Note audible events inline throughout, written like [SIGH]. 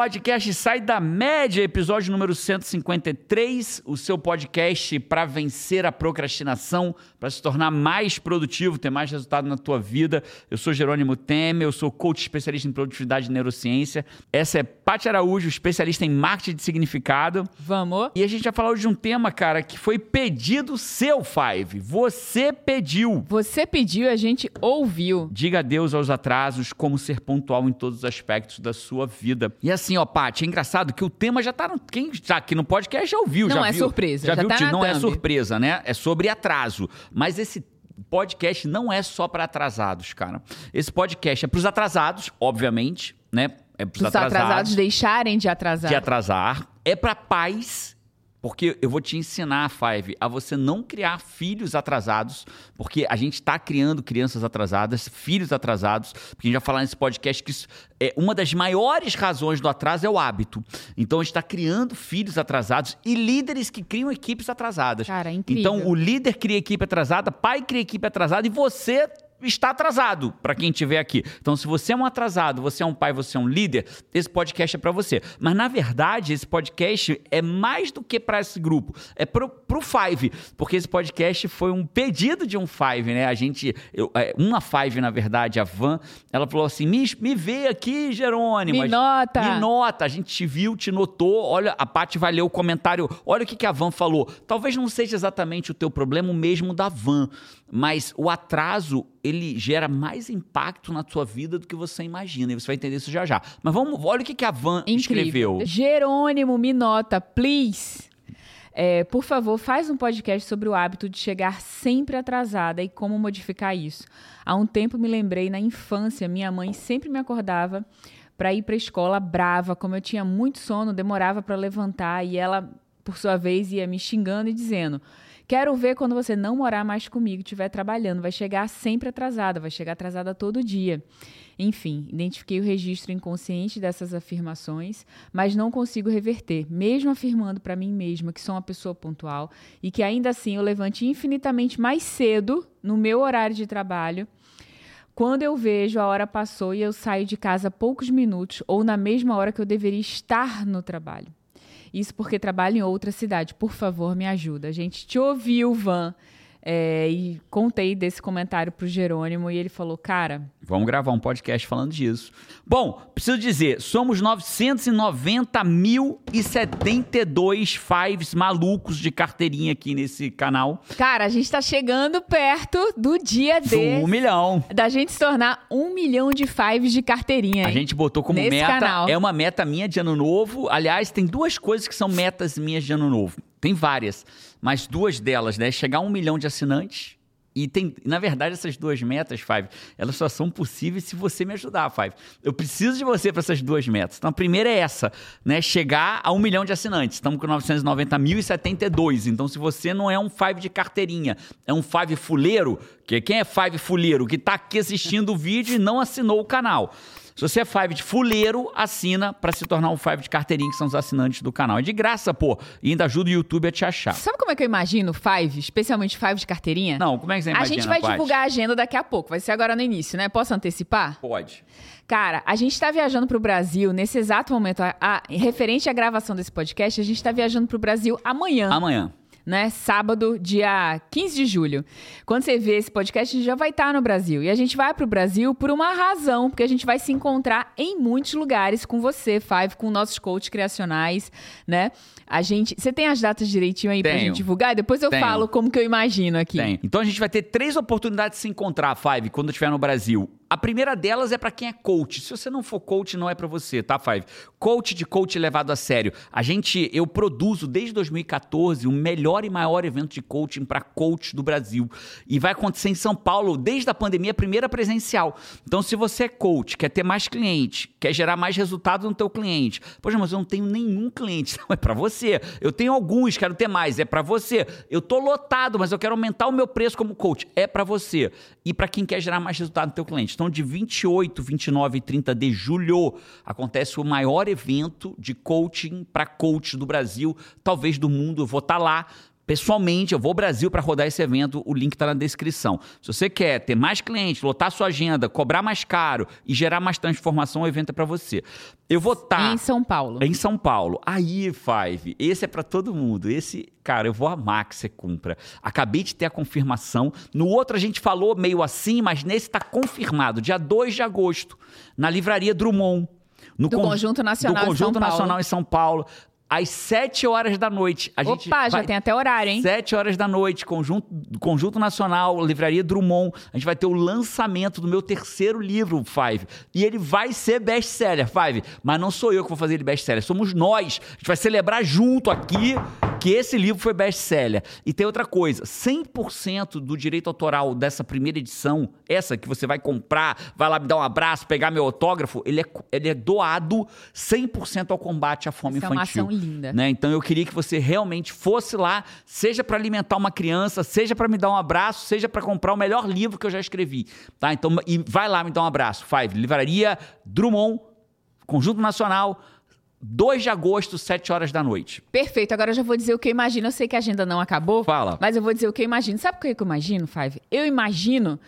Podcast Sai da Média, episódio número 153, o seu podcast para vencer a procrastinação, para se tornar mais produtivo, ter mais resultado na tua vida. Eu sou Jerônimo Temer, eu sou coach especialista em produtividade e neurociência. Essa é Paty Araújo, especialista em marketing de significado. Vamos. E a gente vai falar hoje de um tema, cara, que foi pedido seu, Five. Você pediu. Você pediu e a gente ouviu. Diga adeus aos atrasos, como ser pontual em todos os aspectos da sua vida. E assim, ó, Paty, é engraçado que o tema já tá no. Quem tá aqui no podcast já ouviu, Não já é viu. surpresa, Já, já viu tá que na não é surpresa, né? É sobre atraso. Mas esse podcast não é só para atrasados, cara. Esse podcast é pros atrasados, obviamente, né? É pros Os atrasados deixarem de atrasar. de atrasar. É para pais, porque eu vou te ensinar, Five, a você não criar filhos atrasados, porque a gente está criando crianças atrasadas, filhos atrasados, porque a gente vai falar nesse podcast que isso é uma das maiores razões do atraso é o hábito. Então a gente está criando filhos atrasados e líderes que criam equipes atrasadas. Cara, é incrível. Então o líder cria equipe atrasada, pai cria equipe atrasada e você está atrasado para quem estiver aqui. Então, se você é um atrasado, você é um pai, você é um líder, esse podcast é para você. Mas na verdade, esse podcast é mais do que para esse grupo, é pro, pro Five, porque esse podcast foi um pedido de um Five, né? A gente, eu, é, uma Five na verdade, a Van, ela falou assim: "Me, me vê aqui, Jerônimo. Me nota. Me nota, a gente te viu, te notou. Olha, a Paty vai ler o comentário. Olha o que, que a Van falou. Talvez não seja exatamente o teu problema, o mesmo da Van, mas o atraso ele gera mais impacto na tua vida do que você imagina. E você vai entender isso já já. Mas vamos, olha o que, que a Van Incrível. escreveu. Jerônimo, me nota, please. É, por favor, faz um podcast sobre o hábito de chegar sempre atrasada e como modificar isso. Há um tempo me lembrei, na infância, minha mãe sempre me acordava para ir para a escola brava, como eu tinha muito sono, demorava para levantar e ela, por sua vez, ia me xingando e dizendo: Quero ver quando você não morar mais comigo, estiver trabalhando, vai chegar sempre atrasada, vai chegar atrasada todo dia. Enfim, identifiquei o registro inconsciente dessas afirmações, mas não consigo reverter, mesmo afirmando para mim mesma que sou uma pessoa pontual e que ainda assim eu levante infinitamente mais cedo no meu horário de trabalho. Quando eu vejo a hora passou e eu saio de casa poucos minutos ou na mesma hora que eu deveria estar no trabalho. Isso porque trabalho em outra cidade. Por favor, me ajuda. A gente te ouviu, Van. É, e contei desse comentário pro Jerônimo e ele falou, cara, Vamos gravar um podcast falando disso. Bom, preciso dizer, somos 990.072 fives malucos de carteirinha aqui nesse canal. cara, a gente tá chegando perto do dia Do D um milhão. da gente se tornar um milhão de fives de carteirinha. A hein? gente botou como Nesse meta, canal. é uma meta minha de ano novo. Aliás, tem duas coisas que são metas minhas de ano novo. Tem várias, mas duas delas, né? Chegar a um milhão de assinantes. E tem, na verdade, essas duas metas, Five, elas só são possíveis se você me ajudar, Five. Eu preciso de você para essas duas metas. Então, a primeira é essa, né? Chegar a um milhão de assinantes. Estamos com 990.072. Então, se você não é um Five de carteirinha, é um Five fuleiro, que quem é Five fuleiro? Que está aqui assistindo o vídeo e não assinou o canal. Se você é Five de fuleiro, assina para se tornar um Five de carteirinha, que são os assinantes do canal. É de graça, pô. E ainda ajuda o YouTube a te achar. Sabe como é que eu imagino Five, especialmente Five de carteirinha? Não, como é que você a imagina, gente vai Paty? divulgar a agenda daqui a pouco, vai ser agora no início, né? Posso antecipar? Pode. Cara, a gente está viajando para o Brasil nesse exato momento. A, a- referente à gravação desse podcast, a gente está viajando para o Brasil amanhã, Amanhã. Né? Sábado, dia 15 de julho. Quando você vê esse podcast, a gente já vai estar no Brasil. E a gente vai para o Brasil por uma razão, porque a gente vai se encontrar em muitos lugares com você, Five, com nossos coaches criacionais, né? A gente. Você tem as datas direitinho aí pra Tenho. gente divulgar? Depois eu Tenho. falo como que eu imagino aqui. Tem. Então a gente vai ter três oportunidades de se encontrar, Five, quando estiver no Brasil. A primeira delas é para quem é coach. Se você não for coach, não é para você, tá, Five? Coach de coach levado a sério. A gente, eu produzo desde 2014 o melhor e maior evento de coaching para coach do Brasil. E vai acontecer em São Paulo, desde a pandemia, a primeira presencial. Então, se você é coach, quer ter mais cliente, quer gerar mais resultado no teu cliente. Poxa, mas eu não tenho nenhum cliente. [LAUGHS] Não, é para você. Eu tenho alguns, quero ter mais. É para você. Eu tô lotado, mas eu quero aumentar o meu preço como coach. É para você. E para quem quer gerar mais resultado no teu cliente. Então, de 28, 29 e 30 de julho, acontece o maior evento de coaching para coach do Brasil, talvez do mundo. Eu vou estar lá pessoalmente, eu vou ao Brasil para rodar esse evento, o link está na descrição. Se você quer ter mais clientes, lotar sua agenda, cobrar mais caro e gerar mais transformação, o evento é para você. Eu vou estar tá em São Paulo. Em São Paulo. Aí, Five, esse é para todo mundo. Esse, cara, eu vou amar que você cumpra. Acabei de ter a confirmação. No outro a gente falou meio assim, mas nesse está confirmado, dia 2 de agosto, na livraria Drummond. No do Conjunto Nacional do Conjunto Nacional em São Paulo às 7 horas da noite. A gente Opa, já tem até horário, hein? 7 horas da noite, Conjunto, Conjunto Nacional, Livraria Drummond. A gente vai ter o lançamento do meu terceiro livro, Five. E ele vai ser best-seller, Five. Mas não sou eu que vou fazer ele best-seller, somos nós. A gente vai celebrar junto aqui que esse livro foi best-seller. E tem outra coisa, 100% do direito autoral dessa primeira edição, essa que você vai comprar, vai lá me dar um abraço, pegar meu autógrafo, ele é, ele é doado 100% ao combate à fome infantil. É uma ação linda. Né? Então eu queria que você realmente fosse lá, seja para alimentar uma criança, seja para me dar um abraço, seja para comprar o melhor livro que eu já escrevi, tá? Então e vai lá me dar um abraço. Five, Livraria Drummond, Conjunto Nacional, 2 de agosto, 7 horas da noite. Perfeito. Agora eu já vou dizer o que eu imagino. Eu sei que a agenda não acabou. Fala. Mas eu vou dizer o que eu imagino. Sabe o que eu imagino, Five? Eu imagino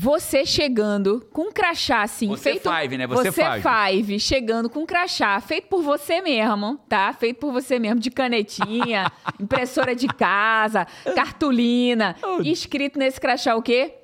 você chegando com um crachá assim, você feito. Five, né? Você, você five. five, chegando com um crachá feito por você mesmo, tá? Feito por você mesmo, de canetinha, [LAUGHS] impressora de casa, cartolina. escrito nesse crachá o quê?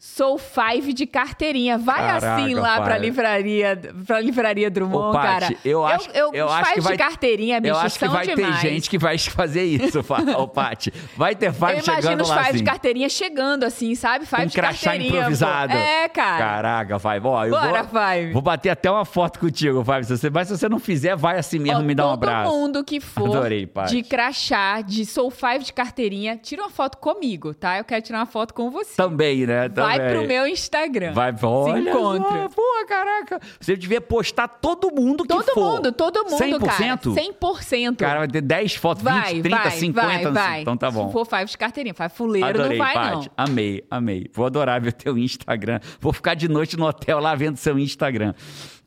Sou Five de carteirinha. Vai Caraca, assim lá pai. pra livraria, pra livraria Drummond, Ô, Paty, cara. eu acho, eu, eu os acho que vai, de carteirinha, bicho, eu acho que vai demais. ter gente que vai [LAUGHS] fazer isso, ô Paty. Vai ter Five Eu imagino chegando os lá Five assim. de carteirinha chegando assim, sabe? Five com de crachá carteirinha. improvisado. pô. É, cara. Caraca, Five. Ó, eu Bora, vou, Five. Vou bater até uma foto contigo, Five. Se você, mas se você não fizer, vai assim mesmo Ó, me dar um todo abraço. mundo que for Adorei, Paty. de crachá, de Soul Five de carteirinha, tira uma foto comigo, tá? Eu quero tirar uma foto com você. Também, né? Vai Também. pro meu Instagram. Vai, olha Se encontra. só, Porra, caraca. Você devia postar todo mundo que Todo for. mundo, todo mundo, 100%? cara. 100%. Cara, vai ter 10 fotos, vai, 20, 30, vai, 50. vai, sei. vai. Então tá bom. Se for Five de carteirinha, Five fuleiro Adorei, não vai Paty. não. Amei, amei. Vou adorar ver teu Instagram. Vou ficar de noite no hotel lá vendo seu Instagram.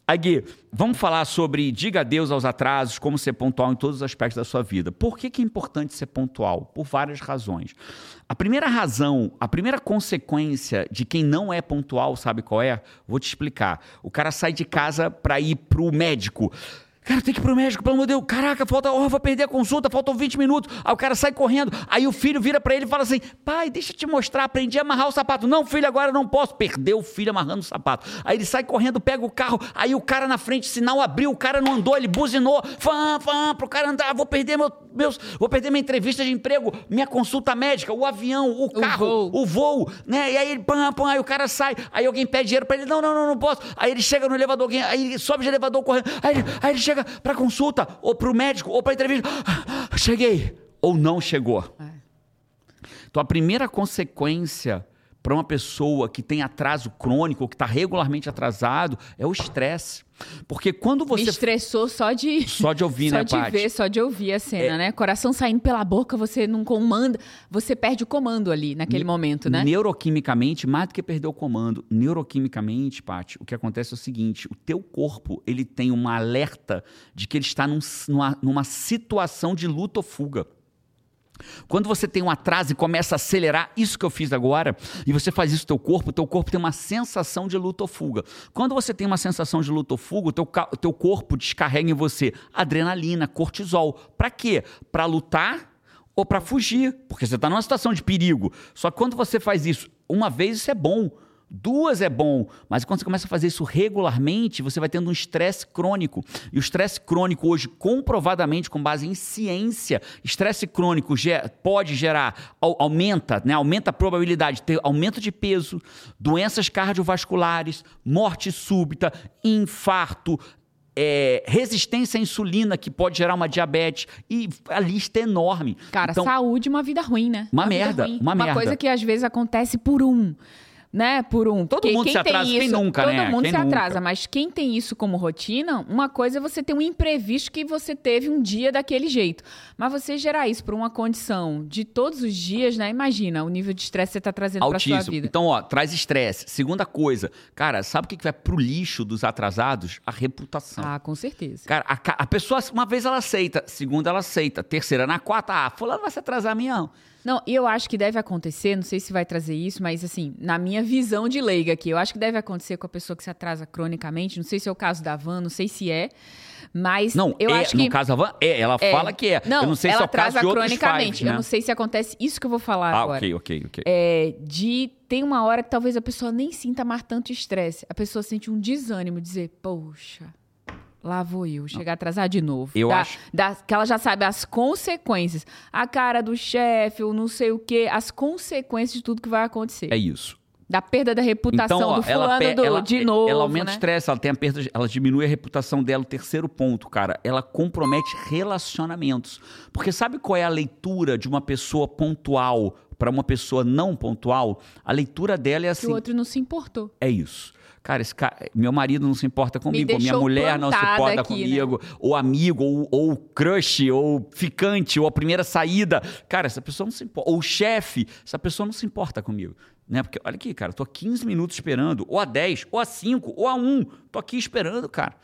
Agui, vamos falar sobre diga adeus aos atrasos, como ser pontual em todos os aspectos da sua vida. Por que, que é importante ser pontual? Por várias razões. A primeira razão, a primeira consequência de quem não é pontual, sabe qual é? Vou te explicar. O cara sai de casa para ir pro médico. Cara, tem que ir pro médico, pelo amor de Deus. Caraca, falta, oh, vou perder a consulta, faltam 20 minutos. Aí o cara sai correndo. Aí o filho vira para ele e fala assim: pai, deixa eu te mostrar, aprendi a amarrar o sapato. Não, filho, agora não posso. Perdeu o filho amarrando o sapato. Aí ele sai correndo, pega o carro. Aí o cara na frente, sinal abriu, o cara não andou, ele buzinou. Fã, fã, pro cara andar. Vou perder meu, meus, vou perder minha entrevista de emprego, minha consulta médica, o avião, o carro, voo. o voo, né? E aí ele, pam, pam, aí o cara sai, aí alguém pede dinheiro pra ele, não, não, não, não posso. Aí ele chega no elevador, alguém, aí ele sobe de elevador correndo, aí ele, aí ele chega pra consulta, ou pro médico, ou pra entrevista, "Ah, [GASPS] cheguei, ou não chegou. Então a primeira consequência para uma pessoa que tem atraso crônico, ou que está regularmente atrasado, é o estresse. Porque quando Me você. estressou só de. [LAUGHS] Só de ouvir, [LAUGHS] só né, de Paty? ver, só de ouvir a cena, né? Coração saindo pela boca, você não comanda. Você perde o comando ali, naquele momento, né? Neuroquimicamente, mais do que perder o comando, neuroquimicamente, Paty, o que acontece é o seguinte: o teu corpo ele tem uma alerta de que ele está num- numa, numa situação de luta ou fuga. Quando você tem um atraso e começa a acelerar, isso que eu fiz agora, e você faz isso no teu corpo, teu corpo tem uma sensação de luta ou fuga. Quando você tem uma sensação de luta ou fuga, o teu, teu corpo descarrega em você adrenalina, cortisol. Para quê? Para lutar ou para fugir, porque você está numa situação de perigo. Só que quando você faz isso uma vez, isso é bom. Duas é bom, mas quando você começa a fazer isso regularmente, você vai tendo um estresse crônico. E o estresse crônico hoje, comprovadamente, com base em ciência, estresse crônico pode gerar, au- aumenta, né, aumenta a probabilidade de ter aumento de peso, doenças cardiovasculares, morte súbita, infarto, é, resistência à insulina, que pode gerar uma diabetes, e a lista é enorme. Cara, Então, saúde é uma vida ruim, né? Uma vida merda, ruim. uma merda. coisa que às vezes acontece por um. Né, por um. Todo Porque mundo quem se atrasa, quem isso, nunca, todo né? mundo Quem se nunca? atrasa, mas quem tem isso como rotina, uma coisa é você ter um imprevisto que você teve um dia daquele jeito. Mas você gerar isso por uma condição de todos os dias, né? Imagina o nível de estresse que você está trazendo para sua vida. Então, ó, traz estresse. Segunda coisa, cara, sabe o que que vai pro lixo dos atrasados? A reputação. Ah, com certeza. Cara, a, a pessoa, uma vez ela aceita, segunda ela aceita, terceira, na quarta, ah, fulano vai se atrasar, minha. Não, eu acho que deve acontecer, não sei se vai trazer isso, mas assim, na minha visão de leiga aqui, eu acho que deve acontecer com a pessoa que se atrasa cronicamente, não sei se é o caso da Van, não sei se é, mas Não, eu é, acho que no caso da Van, é, ela é. fala que é. Não, eu não sei ela se é o caso atrasa de outros cronicamente. fives, né? Eu não sei se acontece isso que eu vou falar Ah, agora. ok, ok, ok. É, de tem uma hora que talvez a pessoa nem sinta mais tanto estresse. A pessoa sente um desânimo, dizer, poxa, lá vou eu, chegar atrasar de novo. Eu Da- acho- da- que ela já sabe as consequências. A cara do chefe, ou não sei o quê, as consequências de tudo que vai acontecer. É isso. Da perda da reputação Então, ó, do ela, fulano pe- do, ela, de novo, ela aumenta o né? estresse, ela tem a perda, de- ela diminui a reputação dela. O terceiro ponto, cara, ela compromete relacionamentos. Porque sabe qual é a leitura de uma pessoa pontual para uma pessoa não pontual? A leitura dela é Que o assim: outro não se importou. é isso. Cara, esse cara, meu marido não se importa comigo, ou minha mulher não se importa aqui, né? comigo, ou amigo, ou, ou crush, ou ficante, ou a primeira saída. Cara, essa pessoa não se importa. Ou chefe, essa pessoa não se importa comigo. Né? Porque, olha aqui, cara, tô há 15 minutos esperando, ou a 10, ou a 5, ou a 1. Tô aqui esperando, cara.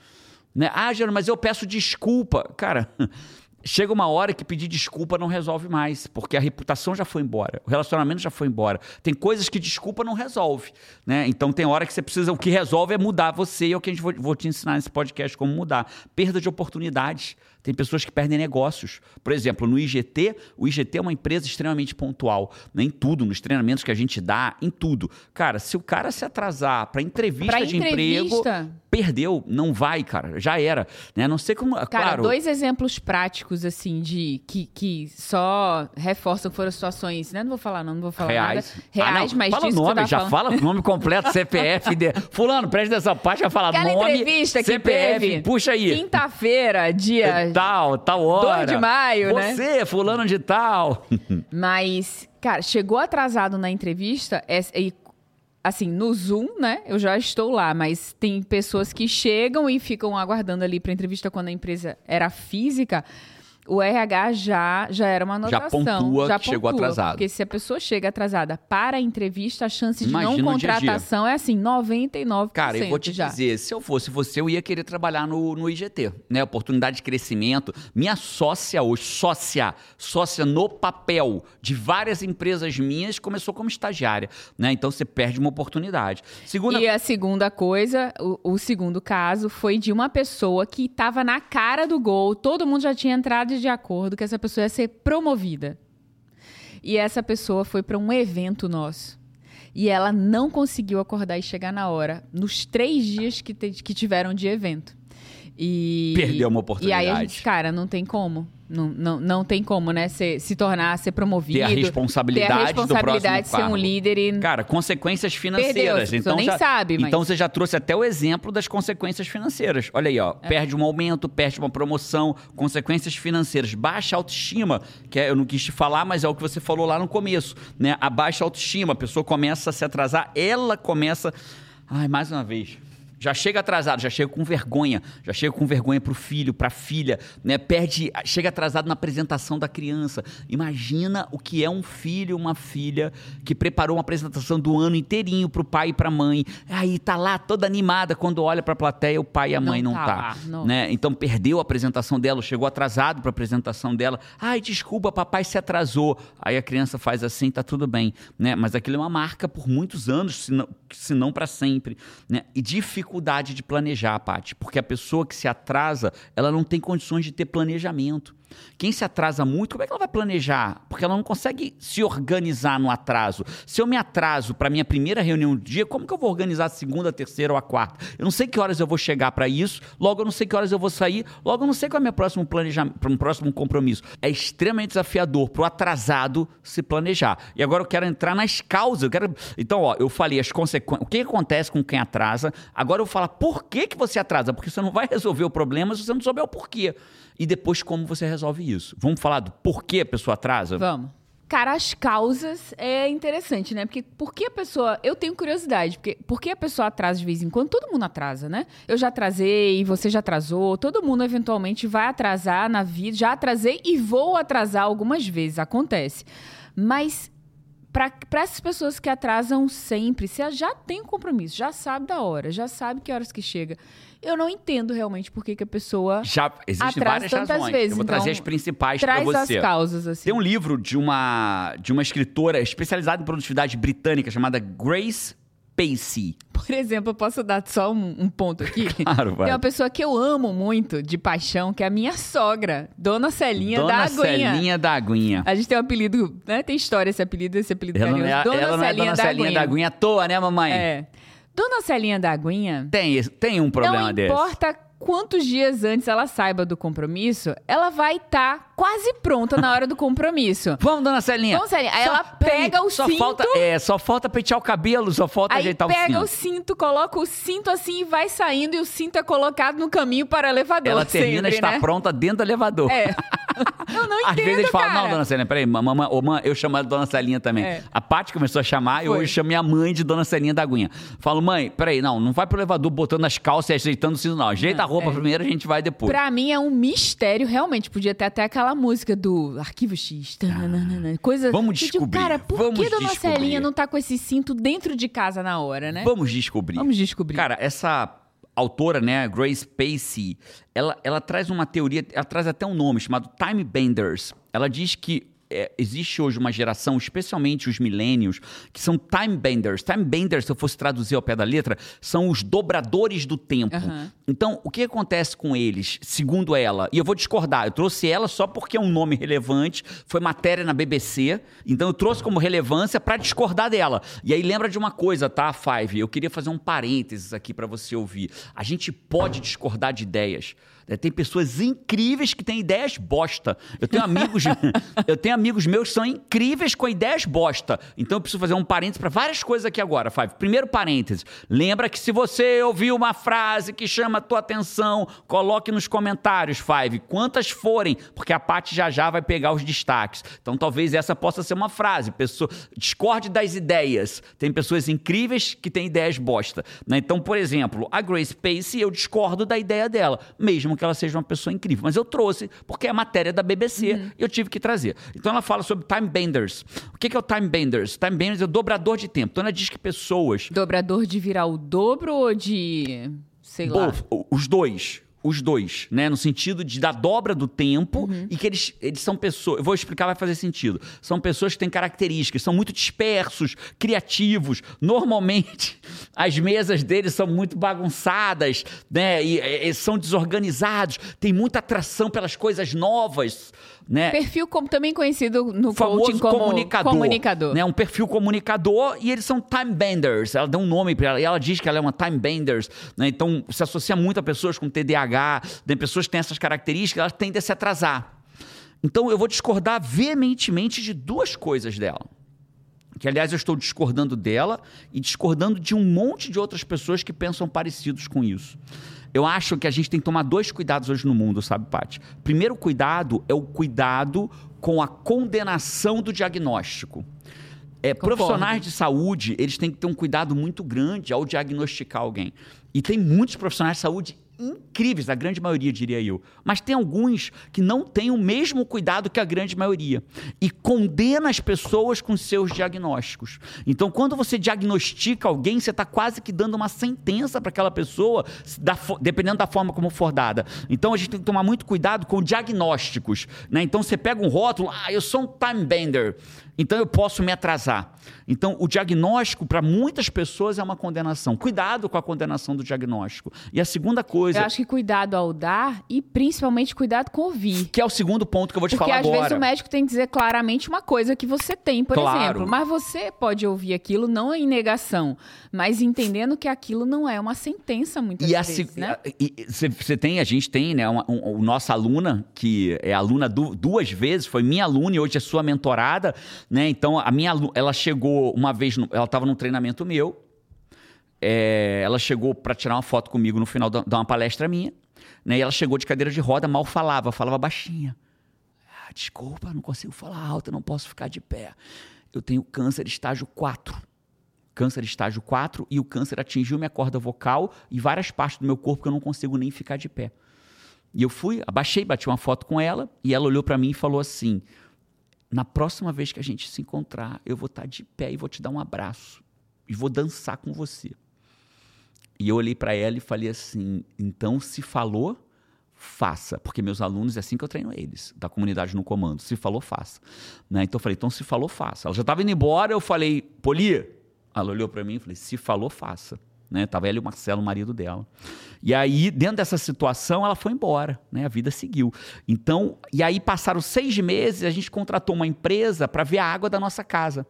Né? Ah, Geraldo, mas eu peço desculpa. Cara, [LAUGHS] chega uma hora que pedir desculpa não resolve mais, porque a reputação já foi embora, o relacionamento já foi embora. Tem coisas que desculpa não resolve, né? Então tem hora que você precisa, o que resolve é mudar você, e é o que a gente vou, vou te ensinar nesse podcast como mudar. Perda de oportunidades. Tem pessoas que perdem negócios. Por exemplo, no IGT, o IGT é uma empresa extremamente pontual, né? em tudo, nos treinamentos que a gente dá, em tudo. Cara, se o cara se atrasar para entrevista Pra de emprego, entrevista. perdeu, não vai, cara, já era, né? Não sei como, Cara, claro, dois exemplos práticos, assim, de que, que só reforçam que foram situações, né? Não vou falar, não, não vou falar reais. nada. Reais, Ah, mas fala o disso que nome, já falando. fala o nome completo, CPF. De... [LAUGHS] Fulano, presta atenção, parte vai falar Aquela nome, entrevista que CPF, teve puxa aí. Quinta-feira, dia. Tal, tal hora. 2 de maio, né? Você, fulano de tal. [LAUGHS] Mas, cara, chegou atrasado na entrevista, é- e, assim, no Zoom, né? Eu já estou lá, mas tem pessoas que chegam e ficam aguardando ali para entrevista quando a empresa era física. O RH já, já era uma Já anotação. pontua que chegou atrasado. Porque se a pessoa chega atrasada para a entrevista, a chance de Imagina não dia a dia. contratação é assim, 99% Cara, eu vou te já. dizer, se eu fosse você, eu ia querer trabalhar no, no IGT, né? Oportunidade de crescimento. Minha sócia hoje, sócia, sócia no papel de várias empresas minhas, começou como estagiária, né? Então você perde uma oportunidade. Segunda E a segunda coisa, o, o segundo caso, foi de uma pessoa que estava na cara do gol, todo mundo já tinha entrado de acordo que essa pessoa ia ser promovida. E essa pessoa foi para um evento nosso. E ela não conseguiu acordar e chegar na hora, nos três dias que, que tiveram de evento. E, Perdeu uma E aí a oportunidade. gente, cara, não tem como. Não, não, não tem como, né? Se, se tornar, ser promovido. ter a responsabilidade, ter a responsabilidade de ser um líder e Cara, consequências Perdeu, financeiras. pessoa então nem já, sabe, mas- Então você já trouxe até o exemplo das consequências financeiras. Olha aí, ó. É. Perde um aumento, perde uma promoção, consequências financeiras, baixa autoestima, que é, eu não quis te falar, mas é o que você falou lá no começo, né? A baixa autoestima, a pessoa começa a se atrasar, ela começa. Ai, mais uma vez. Já chega atrasado, já chega com vergonha, já chega com vergonha pro filho, pra filha, né? Perde, chega atrasado na apresentação da criança. Imagina o que é um filho, uma filha que preparou uma apresentação do ano inteirinho pro pai e pra mãe. Aí tá lá toda animada quando olha pra plateia, o pai e a Não mãe não tá tá, não. né? Então perdeu a apresentação dela, chegou atrasado pra apresentação dela. Ai, desculpa, papai se atrasou. Aí a criança faz assim, tá tudo bem, né? Mas aquilo é uma marca por muitos anos, se não, se não para sempre, né? E dificuldade de planejar, Paty, porque a pessoa que se atrasa, ela não tem condições de ter planejamento. Quem se atrasa muito, como é que ela vai planejar? Porque ela não consegue se organizar no atraso. Se eu me atraso para minha primeira reunião do dia, como que eu vou organizar a segunda, a terceira ou a quarta? Eu não sei que horas eu vou chegar para isso, logo eu não sei que horas eu vou sair, logo eu não sei qual é o meu próximo planejamento, um próximo compromisso. É extremamente desafiador para o atrasado se planejar. E agora eu quero entrar nas causas. Eu quero... Então, ó, eu falei as consequências. O que acontece com quem atrasa? Agora eu vou falar por que, que você atrasa? Porque você não vai resolver o problema se você não souber o porquê. E depois como você resolve isso. Vamos falar do porquê a pessoa atrasa? Vamos. Cara, as causas é interessante, né? Porque por que a pessoa. Eu tenho curiosidade, porque por que a pessoa atrasa de vez em quando? Todo mundo atrasa, né? Eu já atrasei, você já atrasou, todo mundo eventualmente vai atrasar na vida. Já atrasei e vou atrasar algumas vezes, acontece. Mas para essas pessoas que atrasam sempre, você já tem compromisso, já sabe da hora, já sabe que horas que chega. Eu não entendo realmente por que, que a pessoa já existem várias razões. Vezes. Eu vou então, trazer as principais para você. Traz as causas assim. Tem um livro de uma de uma escritora especializada em produtividade britânica chamada Grace Pacey. Por exemplo, eu posso dar só um, um ponto aqui? [LAUGHS] Claro, vai. Tem uma pessoa que eu amo muito, de paixão, que é a minha sogra, Dona Celinha Dona da Aguinha. Celinha da Aguinha. A gente tem um apelido, né? Tem história esse apelido, esse apelido Ela, não é, Dona ela não é Celinha Dona da Celinha Aguinha. da Aguinha à toa, né, mamãe? É. Dona Celinha da Aguinha, Tem, tem um problema não desse. importa quantos dias antes ela saiba do compromisso, ela vai estar quase pronta na hora do compromisso. [LAUGHS] Vamos, dona Celinha. Vamos, Celinha. Aí Só- ela pega o só cinto. Falta, é, só falta pentear o cabelo, só falta Aí ajeitar pega o o cinto. cinto, coloca o cinto assim e vai saindo e o cinto é colocado no caminho para o elevador. Ela termina, sempre, está né? pronta dentro do elevador. É. [LAUGHS] Eu não Às entendo, vezes eles falam, não, dona Celinha, peraí, mamãe, ô, mãe, eu chamo de dona Celinha também. É. A Paty começou a chamar e hoje chamo minha mãe de dona Celinha da Aguinha. Falo, mãe, peraí, não, não vai pro elevador botando as calças e ajeitando o cinto, não. Ajeita a roupa é. primeiro, a gente vai depois. Pra mim é um mistério, realmente. Podia ter até aquela música do Arquivo X. tananana, Coisa. Vamos digo, descobrir, cara, por vamos que Dona descobrir. Celinha não tá com esse cinto dentro de casa na hora, né? Vamos descobrir. Vamos descobrir. Cara, essa autora, né, Grace Pacey, ela, ela traz uma teoria, ela traz até um nome chamado Time Benders. Ela diz que é, existe hoje uma geração, especialmente os milênios, que são time benders. Time benders, se eu fosse traduzir ao pé da letra, são os dobradores do tempo. Aham. Então, o que acontece com eles, segundo ela? E eu vou discordar, eu trouxe ela só porque é um nome relevante, foi matéria na BBC, então eu trouxe como relevância para discordar dela. E aí lembra de uma coisa, tá, Five? Eu queria fazer um parênteses aqui para você ouvir. A gente pode discordar de ideias. Né? Tem pessoas incríveis que têm ideias bosta. Eu tenho amigos, [LAUGHS] eu tenho amigos meus que são incríveis com ideias bosta. Então eu preciso fazer um parênteses para várias coisas aqui agora, Five. Primeiro parênteses. Lembra que se você ouviu uma frase que chama a tua atenção, coloque nos comentários, Five, quantas forem, porque a Paty já já vai pegar os destaques. Então talvez essa possa ser uma frase. Pessoa, discorde das ideias. Tem pessoas incríveis que têm ideias bosta. né? Então, por exemplo, a Grace Pacey, eu discordo da ideia dela, mesmo que ela seja uma pessoa incrível. Mas eu trouxe, porque é a matéria da BBC, e eu tive que trazer. Então ela fala sobre time benders. O que é o time benders? Time benders é o dobrador de tempo. Então ela diz que pessoas Dobrador de virar o dobro ou de. sei lá. Both, o- os dois. Os dois, né? No sentido de da dobra do tempo Uhum. e que eles, eles são pessoas. Eu vou explicar, vai fazer sentido. São pessoas que têm características, são muito dispersos, criativos. Normalmente, [LAUGHS] as mesas deles são muito bagunçadas, né? E, e- e são desorganizados, tem muita atração pelas coisas novas, né? Perfil como, também conhecido no famoso coaching como comunicador, comunicador. né? Um perfil comunicador e eles são time benders. Ela dá um nome para ela e ela diz que ela é uma time benders, né? Então se associa muito a pessoas com TDAH, né? pessoas que têm essas características, elas tendem a se atrasar. Então eu vou discordar veementemente de duas coisas dela. Que, aliás, eu estou discordando dela e discordando de um monte de outras pessoas que pensam parecidos com isso. Eu acho que a gente tem que tomar dois cuidados hoje no mundo, sabe, Paty? Primeiro cuidado é o cuidado com a condenação do diagnóstico. É, Concordo. profissionais de saúde, eles têm que ter um cuidado muito grande ao diagnosticar alguém. E tem muitos profissionais de saúde incríveis, a grande maioria, diria eu. Mas tem alguns que não têm o mesmo cuidado que a grande maioria. E condena as pessoas com seus diagnósticos. Então, quando você diagnostica alguém, você está quase que dando uma sentença para aquela pessoa, dependendo da forma como for dada. Então, a gente tem que tomar muito cuidado com diagnósticos. Né? Então, você pega um rótulo, ah, eu sou um time bender. Então eu posso me atrasar. Então o diagnóstico para muitas pessoas é uma condenação. Cuidado com a condenação do diagnóstico. E a segunda coisa, Eu acho que cuidado ao dar e principalmente cuidado com ouvir. que é o segundo ponto que eu vou te Porque falar às agora. vezes o médico tem que dizer claramente uma coisa que você tem, por Claro. exemplo. Mas você pode ouvir aquilo não em negação, mas entendendo que aquilo não é uma sentença muitas E a vezes, se- né? você tem, a gente tem, né, uma, um, um- nossa aluna, que é aluna du- duas vezes, foi minha aluna e hoje é sua mentorada, né? Então, a minha ela chegou uma vez, no- ela estava num treinamento meu, é, ela chegou para tirar uma foto comigo no final de uma palestra minha, né? E ela chegou de cadeira de roda, mal falava, falava baixinha. Ah, desculpa, não consigo falar alto, não posso ficar de pé. Eu tenho câncer estágio 4. Câncer estágio 4 e o câncer atingiu minha corda vocal e várias partes do meu corpo que eu não consigo nem ficar de pé. E eu fui, abaixei, bati uma foto com ela e ela olhou para mim e falou assim: na próxima vez que a gente se encontrar, eu vou estar tá de pé e vou te dar um abraço e vou dançar com você. E eu olhei para ela e falei assim: então se falou, faça, porque meus alunos é assim que eu treino eles, da comunidade no comando. Se falou, faça. Né? Então eu falei: então se falou, faça. Ela já estava indo embora, eu falei: Polia. Ela olhou para mim e falei: se falou, faça. Né? Tava ela e o Marcelo, o marido dela. E aí, dentro dessa situação, ela foi embora, né? A vida seguiu. Então, e aí passaram seis meses, a gente contratou uma empresa para ver a água da nossa casa.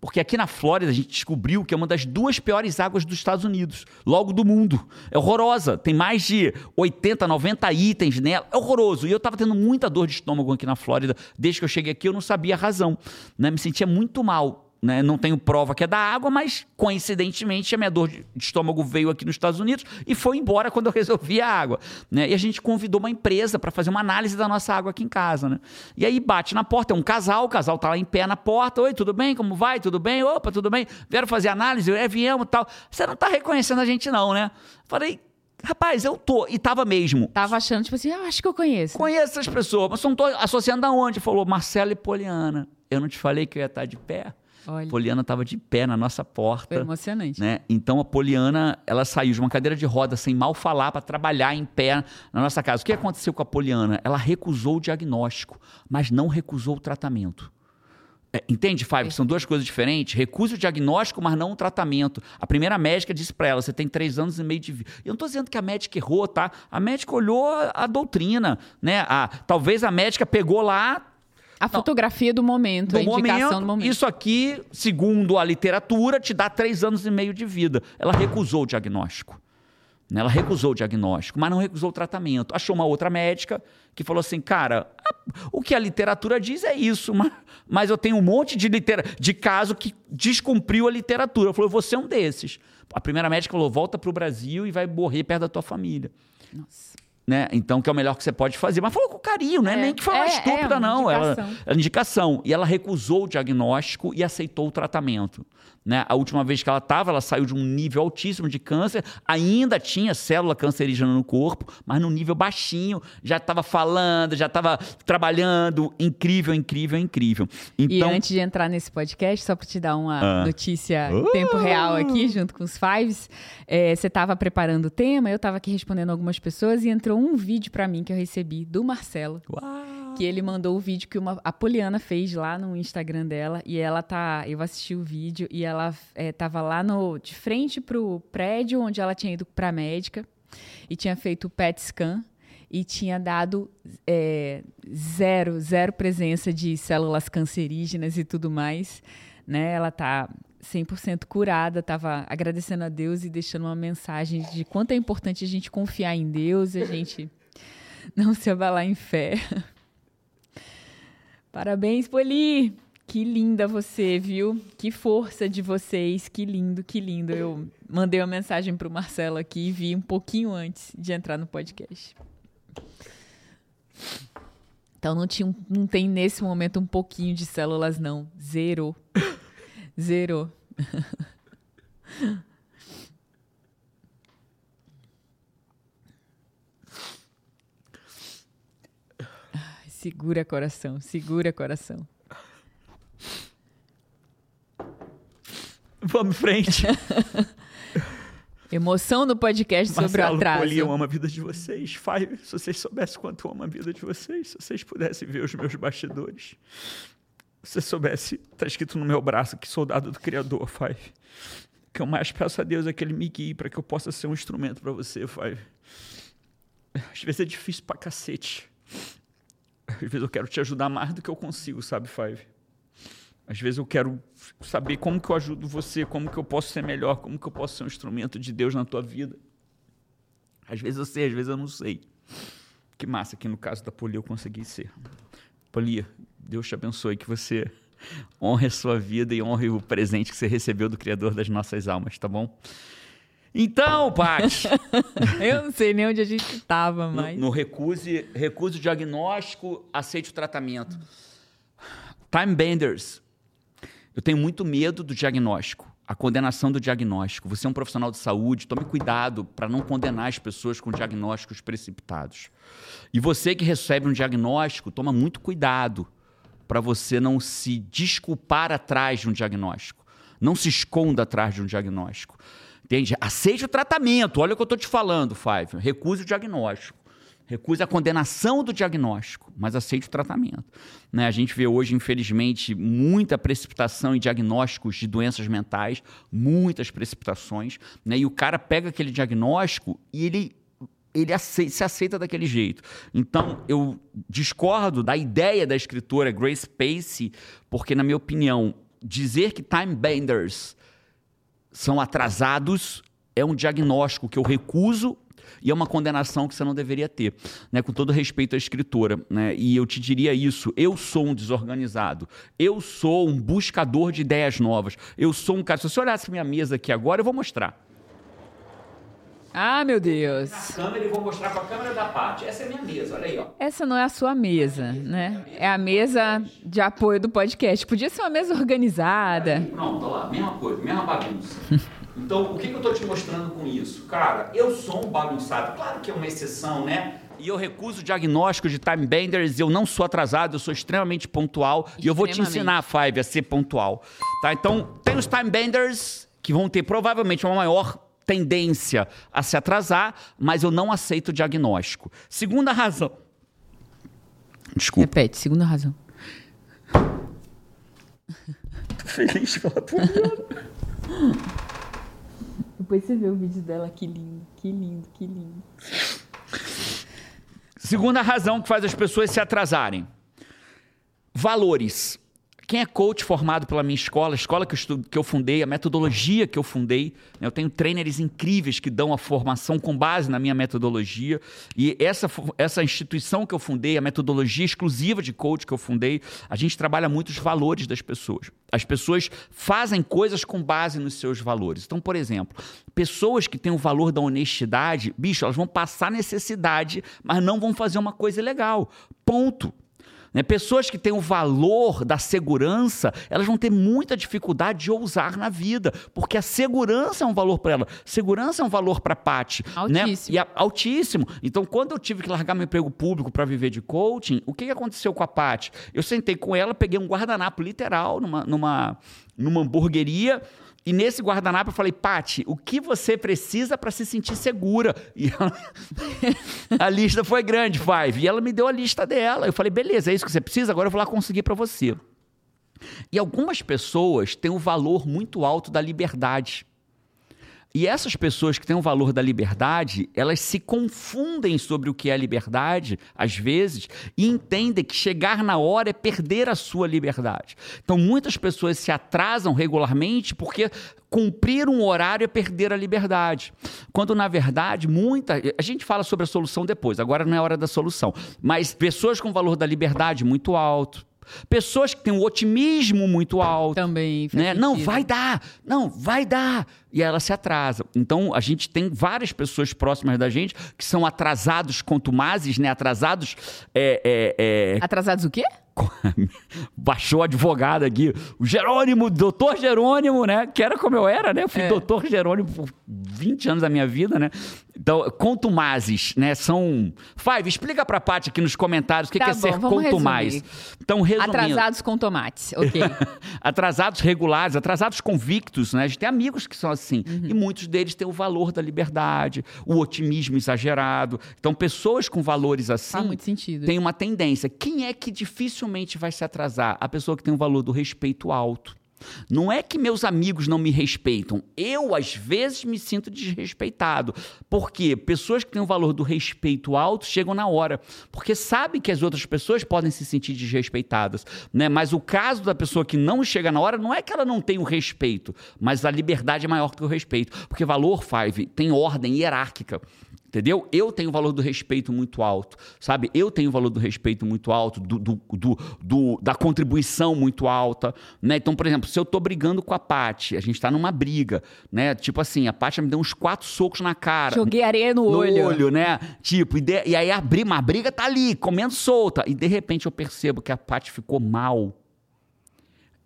Porque aqui na Flórida a gente descobriu que é uma das duas piores águas dos Estados Unidos, logo do mundo. É horrorosa. Tem mais de 80, 90 itens nela. É horroroso. E eu estava tendo muita dor de estômago aqui na Flórida. Desde que eu cheguei aqui, eu não sabia a razão. Né? Me sentia muito mal. Né? Não tenho prova que é da água, mas coincidentemente a minha dor de estômago veio aqui nos Estados Unidos e foi embora [LAUGHS] quando eu resolvi a água. Né? E a gente convidou uma empresa para fazer uma análise da nossa água aqui em casa. Né? E aí bate na porta, é um casal, o casal tá lá em pé na porta. Oi, tudo bem? Como vai? Tudo bem? Opa, tudo bem? Vieram fazer análise? É, viemos tal. Você não tá reconhecendo a gente, não, né? Falei, Rapaz, eu tô. E tava mesmo. Tava achando, tipo assim, eu ah, acho que eu conheço. Conheço essas pessoas, mas não tô associando aonde? Falou Marcelo e Poliana. Eu não te falei que eu ia estar de pé? Olha. Poliana estava de pé na nossa porta. Foi emocionante. Né? Então a Poliana, ela saiu de uma cadeira de roda sem mal falar para trabalhar em pé na nossa casa. O que aconteceu com a Poliana? Ela recusou o diagnóstico, mas não recusou o tratamento. É, entende, Fábio? São duas coisas diferentes. Recusa o diagnóstico, mas não o tratamento. A primeira médica disse para ela: você tem três anos e meio de vida. Eu não estou dizendo que a médica errou, tá? A médica olhou a doutrina, né? A, talvez a médica pegou lá, a não. fotografia do momento, do a indicação momento, do momento. Isso aqui, segundo a literatura, te dá três anos e meio de vida. Ela recusou o diagnóstico. Né? Ela recusou o diagnóstico, mas não recusou o tratamento. Achou uma outra médica que falou assim: cara, o que a literatura diz é isso, mas, mas eu tenho um monte de, litera de caso que descumpriu a literatura. Falou: você é um desses. A primeira médica falou: volta para o Brasil e vai morrer perto da tua família. Nossa né? Então, que é o melhor que você pode fazer. Mas falou com carinho, né? É, Nem que foi uma é, estúpida, é, não. Indicação. Ela, a indicação. E ela recusou o diagnóstico e aceitou o tratamento. Né? A última vez que ela estava, ela saiu de um nível altíssimo de câncer, ainda tinha célula cancerígena no corpo, mas num nível baixinho, já estava falando, já estava trabalhando. Incrível, incrível, incrível. Então... E antes de entrar nesse podcast, só para te dar uma ah. notícia em tempo real aqui, junto com os Fives, é, você estava preparando o tema, eu estava aqui respondendo algumas pessoas e entrou um vídeo para mim que eu recebi do Marcelo. Uau! que ele mandou o vídeo que uma, a Poliana fez lá no Instagram dela. E ela tá. Eu assisti o vídeo e ela é, tava lá no, de frente pro prédio onde ela tinha ido pra médica e tinha feito o PET scan e tinha dado é, zero, zero presença de células cancerígenas e tudo mais. Né? Ela tá 100% curada, estava agradecendo a Deus e deixando uma mensagem de quanto é importante a gente confiar em Deus, a gente não se abalar em fé. Parabéns, Poli! Que linda você, viu? Que força de vocês, que lindo, que lindo. Eu mandei uma mensagem para o Marcelo aqui e vi um pouquinho antes de entrar no podcast. Então não, tinha, não tem nesse momento um pouquinho de células, não. Zero. Zero. Segura coração, segura coração. Vamos em frente. [LAUGHS] Emoção no podcast Marcelo, sobre o atraso. Poli, eu amo a vida de vocês. Five, se vocês soubessem quanto eu amo a vida de vocês, se vocês pudessem ver os meus bastidores. Se você soubesse, está escrito no meu braço que soldado do Criador, Five. Que eu mais peço a Deus é que Ele me guie para que eu possa ser um instrumento para você, Five. Às vezes é difícil pra cacete. Às vezes eu quero te ajudar mais do que eu consigo, sabe, Five? Às vezes eu quero saber como que eu ajudo você, como que eu posso ser melhor, como que eu posso ser um instrumento de Deus na tua vida. Às vezes eu sei, às vezes eu não sei. Que massa que no caso da Polia eu consegui ser. Polia, Deus te abençoe, que você honre a sua vida e honre o presente que você recebeu do Criador das nossas almas, tá bom? Então, Paty. [LAUGHS] Eu não sei nem onde a gente estava, mas. No, no recuse, recuse o diagnóstico, aceite o tratamento. Time Benders. Eu tenho muito medo do diagnóstico, a condenação do diagnóstico. Você é um profissional de saúde, tome cuidado para não condenar as pessoas com diagnósticos precipitados. E você que recebe um diagnóstico, toma muito cuidado para você não se desculpar atrás de um diagnóstico. Não se esconda atrás de um diagnóstico. Entende? Aceite o tratamento. Olha o que eu estou te falando, Five. Recuse o diagnóstico. Recuse a condenação do diagnóstico, mas aceite o tratamento. Né? A gente vê hoje, infelizmente, muita precipitação em diagnósticos de doenças mentais, muitas precipitações, né? e o cara pega aquele diagnóstico e ele ele aceita, se aceita daquele jeito. Então, eu discordo da ideia da escritora Grace Pacey, porque, na minha opinião, dizer que time benders são atrasados é um diagnóstico que eu recuso e é uma condenação que você não deveria ter, né? com todo respeito à escritora. Né? E eu te diria isso: eu sou um desorganizado, eu sou um buscador de ideias novas, eu sou um cara. Se você olhasse minha mesa aqui agora, eu vou mostrar. Ah, meu Deus. Na câmera e vou mostrar com a câmera da parte. Essa é a minha mesa, olha aí, ó. Essa não é a sua mesa, né? É a mesa de apoio do podcast. Podia ser uma mesa organizada. Aí, pronto, olha lá, mesma coisa, mesma bagunça. [LAUGHS] Então, o que, que eu estou te mostrando com isso? Cara, eu sou um bagunçado. Claro que é uma exceção, né? E eu recuso diagnóstico de time benders, eu não sou atrasado, eu sou extremamente pontual. E eu vou te ensinar, Five, a ser pontual. Tá? Então, tem os time benders que vão ter provavelmente uma maior tendência a se atrasar, mas eu não aceito o diagnóstico. Segunda razão. Desculpa. Repete, segunda razão. Tô [LAUGHS] feliz pela tua Depois você vê o vídeo dela, que lindo, que lindo, que lindo. Segunda razão que faz as pessoas se atrasarem: valores. Quem é coach formado pela minha escola, a escola que eu, estudo, que eu fundei, a metodologia que eu fundei, né? eu tenho trainers incríveis que dão a formação com base na minha metodologia. E essa, essa instituição que eu fundei, a metodologia exclusiva de coach que eu fundei, a gente trabalha muito os valores das pessoas. As pessoas fazem coisas com base nos seus valores. Então, por exemplo, pessoas que têm o valor da honestidade, bicho, elas vão passar necessidade, mas não vão fazer uma coisa ilegal. Ponto. Né? Pessoas que têm o valor da segurança, elas vão ter muita dificuldade de ousar na vida, porque a segurança é um valor para ela. Segurança é um valor para a Paty. Altíssimo. Né? E altíssimo. Então, quando eu tive que largar meu emprego público para viver de coaching, o que, que aconteceu com a Paty? Eu sentei com ela, peguei um guardanapo literal numa, numa, numa hamburgueria e nesse guardanapo eu falei, Pati, o que você precisa para se sentir segura? E ela... [LAUGHS] a lista foi grande, Five. E ela me deu a lista dela. Eu falei, beleza, é isso que você precisa? Agora eu vou lá conseguir para você. E algumas pessoas têm um valor muito alto da liberdade. E essas pessoas que têm o valor da liberdade, elas se confundem sobre o que é liberdade, às vezes, e entendem que chegar na hora é perder a sua liberdade. Então, muitas pessoas se atrasam regularmente porque cumprir um horário é perder a liberdade. Quando, na verdade, muita. A gente fala sobre a solução depois, agora não é hora da solução. Mas pessoas com valor da liberdade muito alto, Pessoas que têm um otimismo muito alto. Também. Né? Não, vai dar. Não, vai dar. E ela se atrasa. Então, a gente tem várias pessoas próximas da gente que são atrasados contumazes, né? Atrasados. É, é, é... Atrasados o quê? [LAUGHS] baixou advogado aqui, o Jerônimo, doutor Jerônimo, né? Que era como eu era, né? Eu fui é. doutor Jerônimo por 20 anos da minha vida, né? Então, contumazes, né? São. Five, explica pra Paty aqui nos comentários o que, tá que é ser contumaz. Resumir. Então, resumindo. Atrasados com tomates, [LAUGHS] ok. atrasados regulares, atrasados convictos, né? A gente tem amigos que são assim. Uhum. E muitos deles têm o valor da liberdade, o otimismo exagerado. Então, pessoas com valores assim. Faz muito sentido. Tem uma tendência. Quem é que dificilmente vai se atrasar? A pessoa que tem o valor do respeito alto. Não é que meus amigos não me respeitam. Eu, às vezes, me sinto desrespeitado. Porque pessoas que têm o valor do respeito alto chegam na hora. Porque sabem que as outras pessoas podem se sentir desrespeitadas. Né? Mas o caso da pessoa que não chega na hora não é que ela não tem o respeito, mas a liberdade é maior que o respeito. Porque valor, Five, tem ordem hierárquica. Entendeu? Eu tenho o valor do respeito muito alto, sabe? Eu tenho o valor do respeito muito alto, do, do, do, do da contribuição muito alta, né? Então, por exemplo, se eu tô brigando com a Paty, a gente tá numa briga, né? Tipo assim, a Paty me deu uns quatro socos na cara. Joguei areia no, no olho. olho, né? Tipo, e, de, e aí a briga, a briga tá ali, comendo solta. E de repente eu percebo que a Paty ficou mal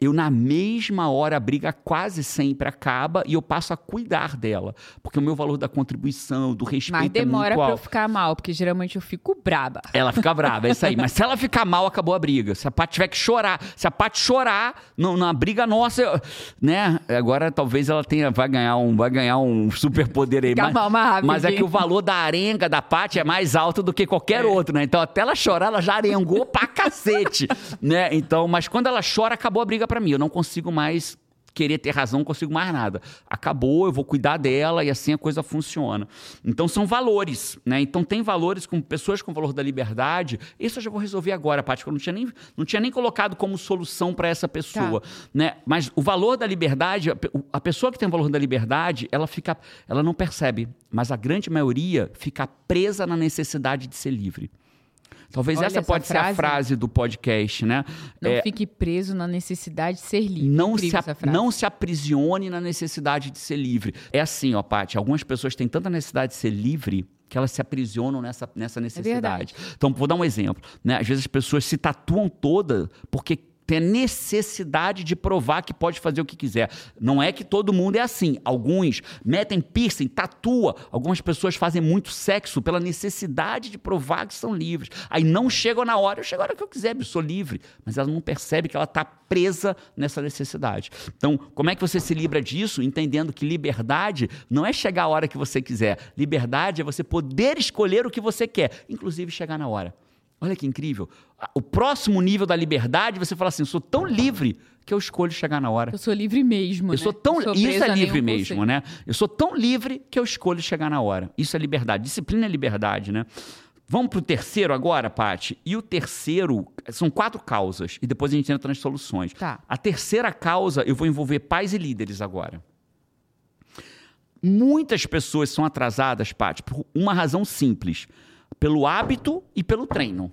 eu na mesma hora a briga quase sempre acaba e eu passo a cuidar dela, porque o meu valor da contribuição, do respeito Mas demora é pra muito eu ficar mal, porque geralmente eu fico braba. Ela fica brava, é isso aí. Mas se ela ficar mal, acabou a briga. Se a Paty tiver que chorar, se a Paty chorar no, na briga nossa, eu- né? Agora talvez ela tenha, vai ganhar um, vai ganhar um superpoder aí. Ficar Mas, mal mais mas é que o valor da arenga da Paty é mais alto do que qualquer outro, né? Então até ela chorar, ela já arengou pra cacete, né? Então, mas quando ela chora, acabou a briga pra mim. Eu não consigo mais querer ter razão, não consigo mais nada. Acabou, eu vou cuidar dela e assim a coisa funciona. Então são valores, né? Então tem valores com pessoas com valor da liberdade. Isso eu já vou resolver agora, Paty, que eu não tinha nem, não tinha nem colocado como solução para essa pessoa, né? Mas o valor da liberdade, a pessoa que tem o valor da liberdade, ela fica, ela não percebe, mas a grande maioria fica presa na necessidade de ser livre. Talvez Olha essa essa pode ser a frase. frase do podcast, né? Não É, fique preso na necessidade de ser livre. não se, essa frase. não se aprisione na necessidade de ser livre. É assim, ó, Paty, algumas pessoas têm tanta necessidade de ser livre que elas se aprisionam nessa, nessa necessidade. então, vou dar um exemplo. Né? Às vezes as pessoas se tatuam toda porque tem a necessidade de provar que pode fazer o que quiser. Não é que todo mundo é assim. Alguns metem piercing, tatua. Algumas pessoas fazem muito sexo pela necessidade de provar que são livres. Aí não chegam na hora, eu chego a hora que eu quiser, eu sou livre. Mas ela não percebe que ela está presa nessa necessidade. Então, como é que você se livra disso? Entendendo que liberdade não é chegar a hora que você quiser. Liberdade é você poder escolher o que você quer, inclusive chegar na hora. Olha que incrível. O próximo nível da liberdade, você fala assim: eu sou tão livre que eu escolho chegar na hora. Eu sou livre mesmo. Eu né? sou tão. Sou isso é livre mesmo, né? Eu sou tão livre que eu escolho chegar na hora. Isso é liberdade. Disciplina é liberdade, né? Vamos pro terceiro agora, Paty. E o terceiro são quatro causas. E depois a gente entra nas soluções. Tá. A terceira causa, eu vou envolver pais e líderes agora. Muitas pessoas são atrasadas, Paty, por uma razão simples: pelo hábito e pelo treino.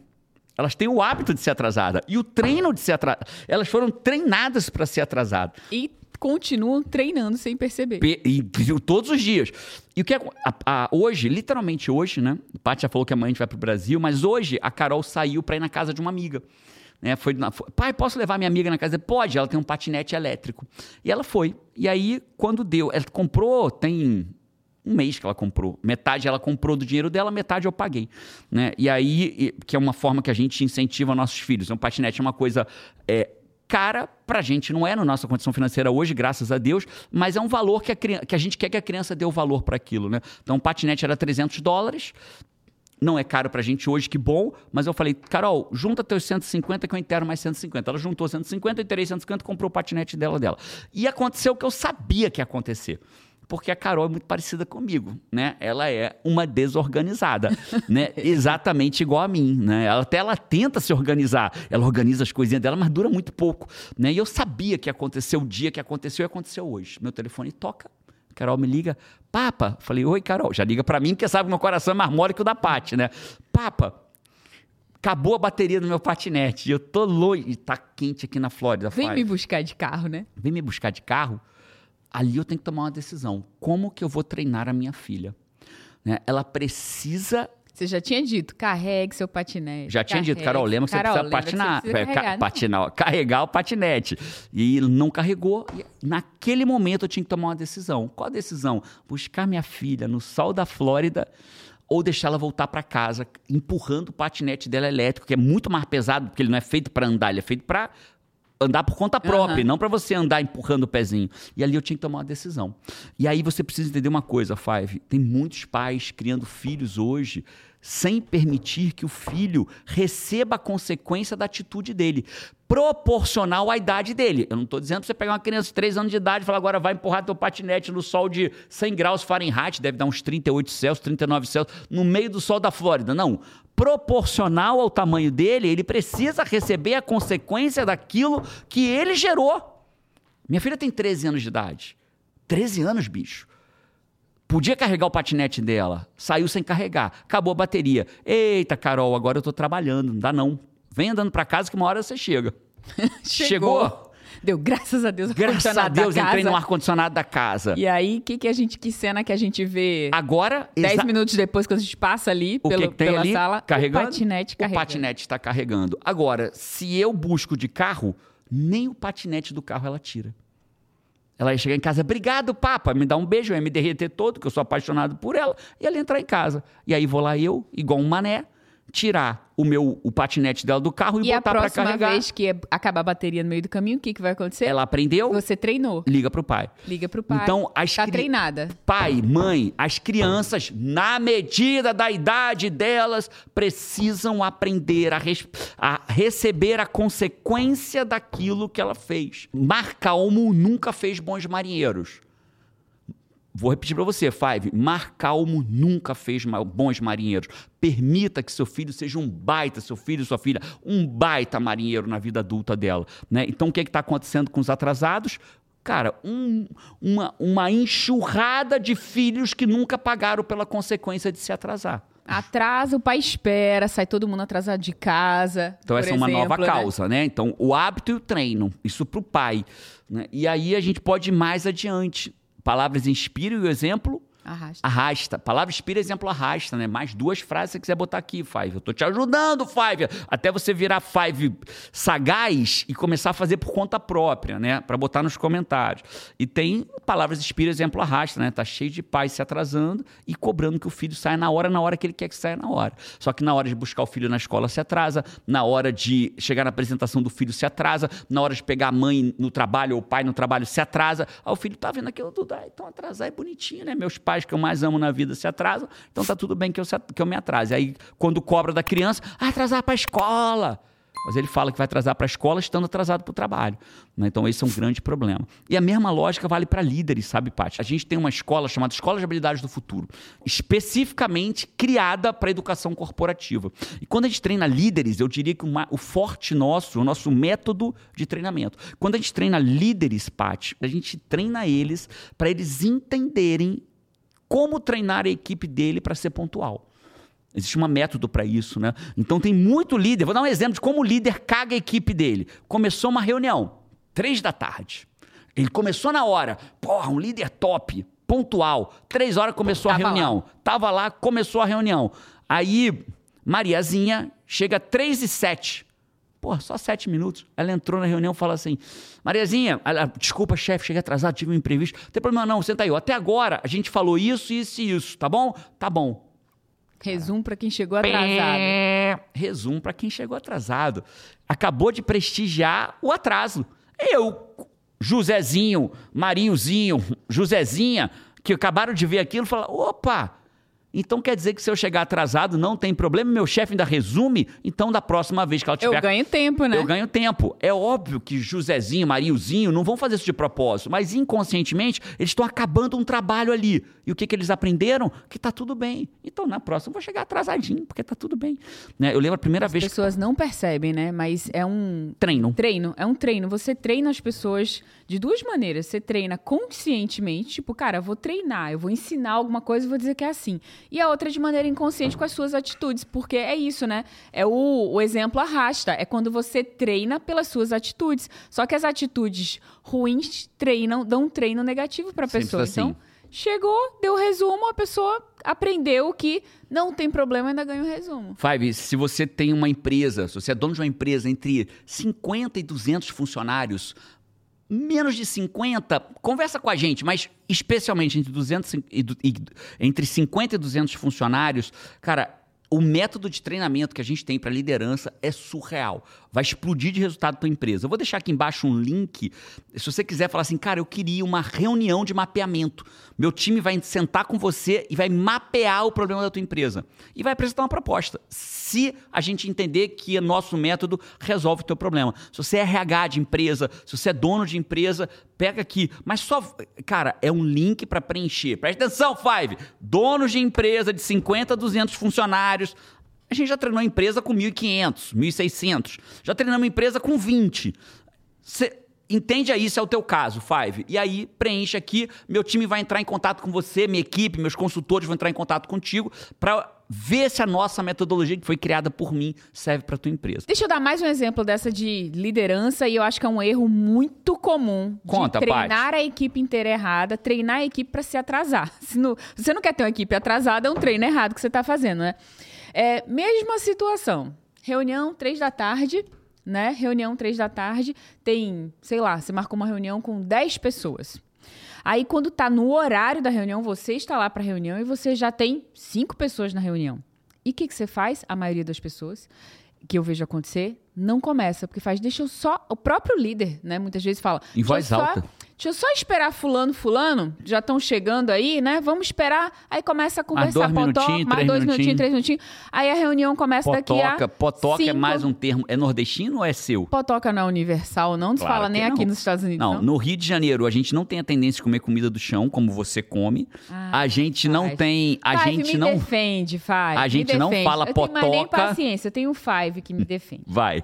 Elas têm o hábito de ser atrasada e o treino de ser atrasada. Elas foram treinadas para ser atrasada. E continuam treinando sem perceber. Pe- E, e todos os dias. E o que é, a- a- hoje, literalmente hoje, né? O Paty já falou que amanhã a gente vai pro Brasil, mas hoje a Carol saiu para ir na casa de uma amiga. Né? Foi, na- foi, pai, posso levar minha amiga na casa? Pode, ela tem um patinete elétrico. E ela foi. E aí, quando deu, ela comprou, tem um mês que ela comprou. Metade ela comprou do dinheiro dela, metade eu paguei. Né? E aí, que é uma forma que a gente incentiva nossos filhos. Um patinete é uma coisa é, cara pra gente, não é na nossa condição financeira hoje, graças a Deus, mas é um valor que a, que a gente quer que a criança dê o valor para aquilo. Né? Então, um patinete era 300 dólares. Não é caro pra gente hoje, que bom. Mas eu falei, Carol, junta teus 150 que eu inteiro mais 150. Ela juntou 150, eu terei 150 comprou o patinete dela dela. E aconteceu o que eu sabia que ia acontecer. Porque a Carol é muito parecida comigo, né? Ela é uma desorganizada, [LAUGHS] né? Exatamente igual a mim, né? Ela, até ela tenta se organizar. Ela organiza as coisinhas dela, mas dura muito pouco, né? E eu sabia que ia acontecer o dia que aconteceu e aconteceu hoje. Meu telefone toca, Carol me liga, Papa. Falei, oi, Carol. Já liga pra mim, porque sabe que meu coração é mais mole que o da Paty, né? Papa, acabou a bateria do meu patinete. E eu tô louco. E tá quente aqui na Flórida. Vem me buscar de carro, né? Vem me buscar de carro. Ali eu tenho que tomar uma decisão. Como que eu vou treinar a minha filha? Né? Ela precisa Você já tinha dito, carregue seu patinete. Já tinha dito. Carol, lembra que você Carol, precisa lembra que você patinar, precisa é, ca- carregar, né? patinar, carregar o patinete. E não carregou. E naquele momento eu tinha que tomar uma decisão. Qual a decisão? Buscar minha filha no sol da Flórida ou deixá-la voltar para casa empurrando o patinete dela elétrico, que é muito mais pesado, porque ele não é feito para andar, ele é feito para andar por conta própria, Aham. não para você andar empurrando o pezinho. E ali eu tinha que tomar uma decisão. E aí você precisa entender uma coisa, Five. Tem muitos pais criando filhos hoje sem permitir que o filho receba a consequência da atitude dele, proporcional à idade dele. Eu não estou dizendo para você pegar uma criança de 3 anos de idade e falar agora vai empurrar teu patinete no sol de 100 graus Fahrenheit, deve dar uns 38 Celsius, 39 Celsius, no meio do sol da Flórida. Não. Proporcional ao tamanho dele, ele precisa receber a consequência daquilo que ele gerou. Minha filha tem 13 anos de idade. 13 anos, bicho. Podia carregar o patinete dela. Saiu sem carregar. Acabou a bateria. Eita, Carol, agora eu tô trabalhando. Não dá não. Vem andando para casa que uma hora você chega. [LAUGHS] Chegou? Chegou? Deu, graças a Deus, Graças a Deus, entrei no ar-condicionado da casa. E aí, o que, que a gente, que cena que a gente vê? Agora, dez minutos depois que a gente passa ali o pelo, que que pela ali? sala, carregando? o patinete carregando. O patinete está carregando. Agora, se eu busco de carro, nem o patinete do carro ela tira. Ela ia chegar em casa, obrigado, papa, me dá um beijo, eu ia me derreter todo, que eu sou apaixonado por ela, e ela ia entrar em casa. E aí vou lá eu, igual um mané, tirar o meu o patinete dela do carro e, e botar para carregar. E a próxima vez que acabar a bateria no meio do caminho, o que, que vai acontecer? Ela aprendeu. Você treinou. Liga pro pai. Liga pro pai. Então, as tá cri... treinada. Pai, mãe, as crianças, na medida da idade delas, precisam aprender a, res... a receber a consequência daquilo que ela fez. Marcalmo nunca fez bons marinheiros. Vou repetir para você, Five. Mar Calmo nunca fez bons marinheiros. Permita que seu filho seja um baita, seu filho, sua filha, um baita marinheiro na vida adulta dela. Né? Então, o que é está acontecendo com os atrasados? Cara, um, uma, uma enxurrada de filhos que nunca pagaram pela consequência de se atrasar. Atrasa, o pai espera, sai todo mundo atrasado de casa. Então, essa exemplo, é uma nova né? causa, né? Então, o hábito e o treino, isso para o pai. Né? E aí a gente pode ir mais adiante. Palavras inspira e o exemplo Arrasta. Arrasta. Palavra inspira, exemplo arrasta, né? Mais duas frases se você quiser botar aqui, Five. Eu tô te ajudando, Five. Até você virar Five sagaz e começar a fazer por conta própria, né? Para botar nos comentários. E tem palavras inspira, exemplo arrasta, né? Tá cheio de pais se atrasando e cobrando que o filho saia na hora, na hora que ele quer que saia na hora. Só que na hora de buscar o filho na escola se atrasa, na hora de chegar na apresentação do filho se atrasa, na hora de pegar a mãe no trabalho ou o pai no trabalho se atrasa. Aí o filho tá vendo aquilo tudo, ah, então atrasar é bonitinho, né? Meus pais que eu mais amo na vida se atrasam, então tá tudo bem que eu, que eu me atrase. Aí, quando cobra da criança, ah, atrasar para a escola. Mas ele fala que vai atrasar para a escola estando atrasado para o trabalho. Né? Então, esse é um grande problema. E a mesma lógica vale para líderes, sabe, Paty? A gente tem uma escola chamada Escola de Habilidades do Futuro, especificamente criada para educação corporativa. E quando a gente treina líderes, eu diria que o forte nosso, o nosso método de treinamento. Quando a gente treina líderes, Paty, a gente treina eles para eles entenderem como treinar a equipe dele para ser pontual. Existe um método para isso, né? Então tem muito líder. Vou dar um exemplo de como o líder caga a equipe dele. Começou uma reunião, três da tarde. Ele começou na hora. Porra, um líder top, pontual. Três horas começou Tava a reunião. Lá. Tava lá, começou a reunião. Aí, Mariazinha chega três e sete. Pô, só sete minutos. Ela entrou na reunião e falou assim: Mariazinha, ela, desculpa, chefe, cheguei atrasado, tive um imprevisto. Não tem problema, não, senta aí. Até agora a gente falou isso, isso e isso, tá bom? Tá bom. Resumo para quem chegou atrasado. Resumo para quem chegou atrasado. Acabou de prestigiar o atraso. Eu, Josézinho, Mariozinho, Josézinha, que acabaram de ver aquilo, falaram: opa, então quer dizer que se eu chegar atrasado não tem problema, meu chefe ainda resume, então da próxima vez que ela tiver... Eu ganho tempo, né? Eu ganho tempo. É óbvio que Josézinho, Mariozinho não vão fazer isso de propósito, mas inconscientemente eles estão acabando um trabalho ali. E o que, que eles aprenderam? Que tá tudo bem. Então na próxima eu vou chegar atrasadinho, porque tá tudo bem. Né? Eu lembro a primeira as vez... As pessoas que... não percebem, né? Mas é um... Treino. Treino. É um treino. Você treina as pessoas de duas maneiras. Você treina conscientemente, tipo, cara, eu vou treinar, eu vou ensinar alguma coisa e vou dizer que é assim e a outra de maneira inconsciente com as suas atitudes, porque é isso, né? É o, o exemplo arrasta, é quando você treina pelas suas atitudes. Só que as atitudes ruins treinam, dão um treino negativo para a pessoa. Assim. Então, chegou, deu resumo, a pessoa aprendeu que não tem problema, ainda ganha o resumo. Five, se você tem uma empresa, se você é dono de uma empresa entre 50 e 200 funcionários, menos de 50, conversa com a gente, mas especialmente entre, 200 e, entre 50 e 200 funcionários, cara, o método de treinamento que a gente tem para liderança é surreal. Vai explodir de resultado para tua empresa. Eu vou deixar aqui embaixo um link. Se você quiser falar assim, cara, eu queria uma reunião de mapeamento. Meu time vai sentar com você e vai mapear o problema da tua empresa. E vai apresentar uma proposta. Se a gente entender que nosso método resolve o teu problema. Se você é RH de empresa, se você é dono de empresa, pega aqui. Mas só, cara, é um link para preencher. Presta atenção, Five. Donos de empresa de 50 a 200 funcionários. A gente já treinou empresa com 1.500, 1.600. Já treinamos empresa com 20. Cê, Entende aí se é o teu caso, Five. E aí, preenche aqui. Meu time vai entrar em contato com você, minha equipe, meus consultores vão entrar em contato contigo para ver se a nossa metodologia que foi criada por mim serve para tua empresa. Deixa eu dar mais um exemplo dessa de liderança e eu acho que é um erro muito comum Conta, de treinar a equipe inteira errada, treinar a equipe para se atrasar. [LAUGHS] Se, não, você não quer ter uma equipe atrasada, é um treino errado que você está fazendo, né? É, mesma situação. Reunião, três da tarde, né? Reunião três da tarde, tem, sei lá, você marcou uma reunião com 10 pessoas. Aí, quando tá no horário da reunião, você está lá para a reunião e você já tem cinco pessoas na reunião. E o que, que você faz? A maioria das pessoas que eu vejo acontecer não começa, porque faz, deixa eu só. O próprio líder, né? Muitas vezes fala. Em voz alta. Só, Deixa eu só esperar fulano, fulano, já estão chegando aí, né? Vamos esperar. Aí começa a conversar, mais dois minutinhos, mais dois minutinhos, três minutinhos. Aí a reunião começa potoca, daqui a Potoca é cinco... mais um termo, é nordestino ou é seu? Potoca não é universal, não se Claro fala nem que aqui não. nos Estados Unidos, Não, não. no Rio de Janeiro a gente não tem a tendência de comer comida do chão como você come. Ah, a gente não Five. tem, a Five, gente me não defende, Five. A gente não fala eu tenho mais nem potoca. paciência, eu tenho um Five que me defende. vai.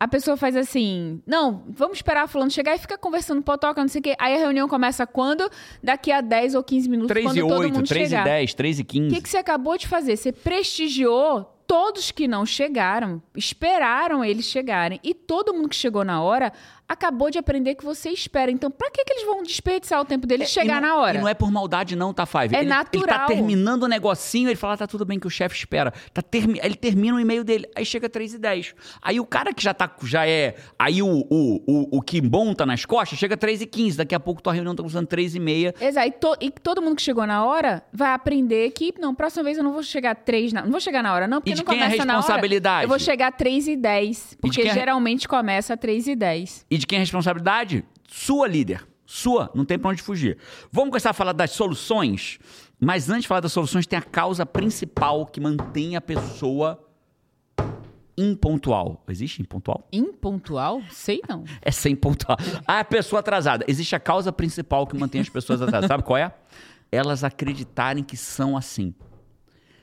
A pessoa faz assim, não, vamos esperar fulano chegar e fica conversando potoca, não sei o quê. Aí a reunião começa quando? Daqui a 10 ou 15 minutos, 3 quando e todo 8, mundo 3 chegar. e 10, 3 e 15. O que, que você acabou de fazer? Você prestigiou todos que não chegaram, esperaram eles chegarem. E todo mundo que chegou na hora acabou de aprender que você espera. Então, pra que, que eles vão desperdiçar o tempo deles E chegar não- na hora? E não é por maldade, não, tá, Five? É ele, Ele tá natural. terminando o negocinho, ele fala, tá tudo bem que o chefe espera. Tá termi... Ele termina o e-mail dele, aí chega 3 e 10. Aí o cara que já tá, já é, aí o, o, o, o que bom tá nas costas, chega 3 e 15. Daqui a pouco tua reunião tá usando 3 e meia. Exato. E, to- e todo mundo que chegou na hora vai aprender que, não, próxima vez eu não vou chegar três na, não vou chegar na hora, não, porque E de não quem é a começa na hora. responsabilidade? Eu vou chegar três e dez, porque quem é- geralmente começa três e dez. E de quem é a responsabilidade? Sua líder. Sua, não tem pra onde fugir. Vamos começar a falar das soluções, mas antes de falar das soluções, tem a causa principal que mantém a pessoa impontual. Existe impontual? Impontual? Sei não. É sem pontual. Ah, a pessoa atrasada. Existe a causa principal que mantém as pessoas atrasadas. Sabe qual é? Elas acreditarem que são assim.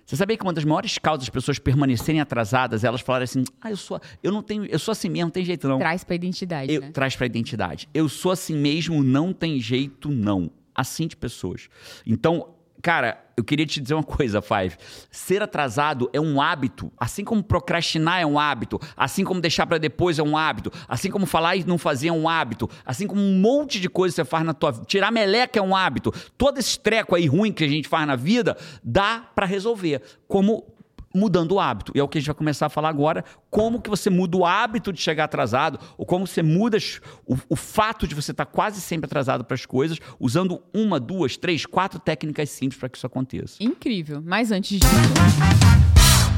Você sabia que uma das maiores causas das pessoas permanecerem atrasadas é elas falarem assim: ah, eu sou, eu não tenho, eu sou assim mesmo, não tem jeito não. Traz pra identidade, Eu, né? Traz pra identidade. Eu sou assim mesmo, não tem jeito não. Assim de pessoas. Então, cara, eu queria te dizer uma coisa, Five. Ser atrasado é um hábito, assim como procrastinar é um hábito, assim como deixar pra depois é um hábito, assim como falar e não fazer é um hábito, assim como um monte de coisa que você faz na tua vida. Tirar meleca é um hábito. Todo esse treco aí ruim que a gente faz na vida, dá pra resolver. Como mudando o hábito. E é o que a gente vai começar a falar agora, como que você muda o hábito de chegar atrasado, ou como você muda o, o fato de você estar quase sempre atrasado para as coisas, usando uma, duas, três, quatro técnicas simples para que isso aconteça. Incrível. Mas antes disso.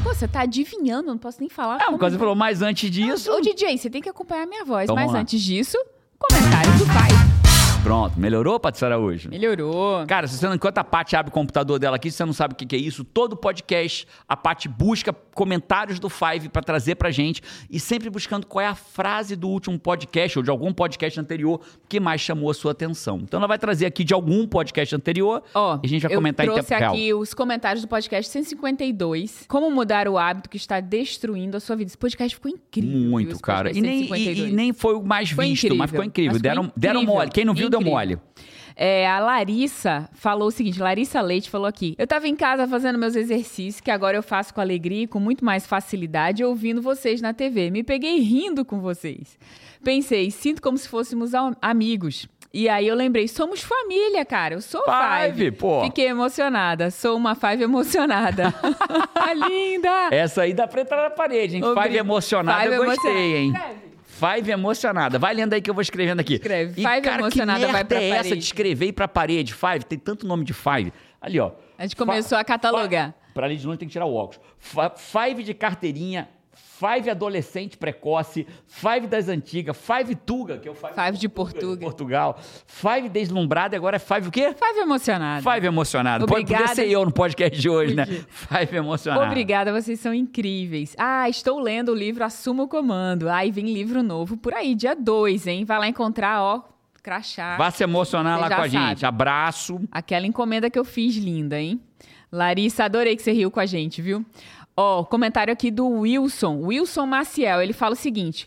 Pô, você tá adivinhando, não posso nem falar. É, quase você falou, mas antes disso... Ô, DJ, você tem que acompanhar a minha voz. Então, mas antes disso, comentários do pai. Pronto, melhorou, Patrícia Araújo? Melhorou. Cara, se você não, enquanto a Paty abre o computador dela aqui, se você não sabe o que, que é isso, todo podcast, a Paty busca comentários do Five pra trazer pra gente e sempre buscando qual é a frase do último podcast ou de algum podcast anterior que mais chamou a sua atenção. Então ela vai trazer aqui de algum podcast anterior Ó, e a gente vai eu comentar em trouxe tempo real. aqui os comentários do podcast 152. Como mudar o hábito que está destruindo a sua vida. Esse podcast ficou incrível. Muito, cara. E nem, e- 152. e nem foi o mais Foi visto, incrível. mas ficou incrível. Mas ficou deram, deram incrível. mole. Quem não viu, deu Incrível. mole. É, a Larissa falou o seguinte: Larissa Leite falou aqui. Eu tava em casa fazendo meus exercícios, que agora eu faço com alegria e com muito mais facilidade, ouvindo vocês na TV. Me peguei rindo com vocês. Pensei, sinto como se fôssemos am- amigos. E aí eu lembrei, somos família, cara. Eu sou Five, Five. pô. Fiquei emocionada. Sou uma Five emocionada. [LAUGHS] [LAUGHS] Linda! Essa aí dá pra entrar na parede, hein? Obri- Five emocionada, Five eu gostei, emocionada. hein? Five emocionada. Vai lendo aí que eu vou escrevendo aqui. Escreve. E, Five cara, emocionada que vai pra é essa parede. de escrever e pra parede? Five, tem tanto nome de Five. Ali, ó. A gente começou a catalogar. Fa- Pra ali de longe tem que tirar o óculos. Fa- Five de carteirinha. Five adolescente precoce, Five das antigas, Five Tuga, que é o Five, Five de Portuga, Portuga. Portugal, Five deslumbrado e agora é Five o quê? Five emocionada. Five emocionado. Pode Obrigada. ser eu no podcast de hoje, né? Five emocionado. Obrigada, vocês são incríveis. Ah, estou lendo o livro Assuma o Comando. Ai, vem livro novo por aí, dia 2, hein? Vai lá encontrar, ó, crachá. Vá se emocionar lá com a gente. sabe. Abraço. Aquela encomenda que eu fiz linda, hein? Larissa, adorei que você riu com a gente, viu? Ó, comentário aqui do Wilson, Wilson Maciel. Ele fala o seguinte: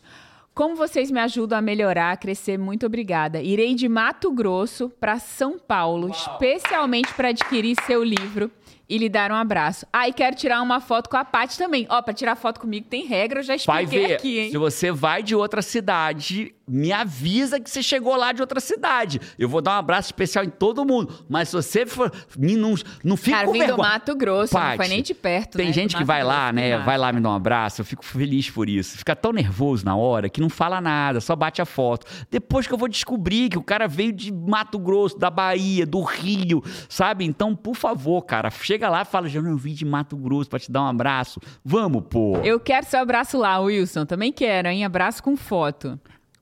Como vocês me ajudam a melhorar, a crescer, muito obrigada. Irei de Mato Grosso para São Paulo, Uau. especialmente para adquirir seu livro e lhe dar um abraço. Ah, e quero tirar uma foto com a Paty também. Ó, para tirar foto comigo tem regra, eu já expliquei vai ver. aqui, hein? Se você vai de outra cidade, me avisa que você chegou lá de outra cidade. Eu vou dar um abraço especial em todo mundo. Mas se você for. Não, não fica Cara, com vergonha. do Mato Grosso, Pati, não foi nem de perto, Tem né? gente que vai lá, né? Vai lá me dar um abraço. Eu fico feliz por isso. Fica tão nervoso na hora que não fala nada, só bate a foto. Depois que eu vou descobrir que o cara veio de Mato Grosso, da Bahia, do Rio, sabe? Então, por favor, cara, chega lá e fala: já não vim de Mato Grosso pra te dar um abraço. Vamos, pô. Eu quero seu abraço lá, Wilson. Também quero, hein? Abraço com foto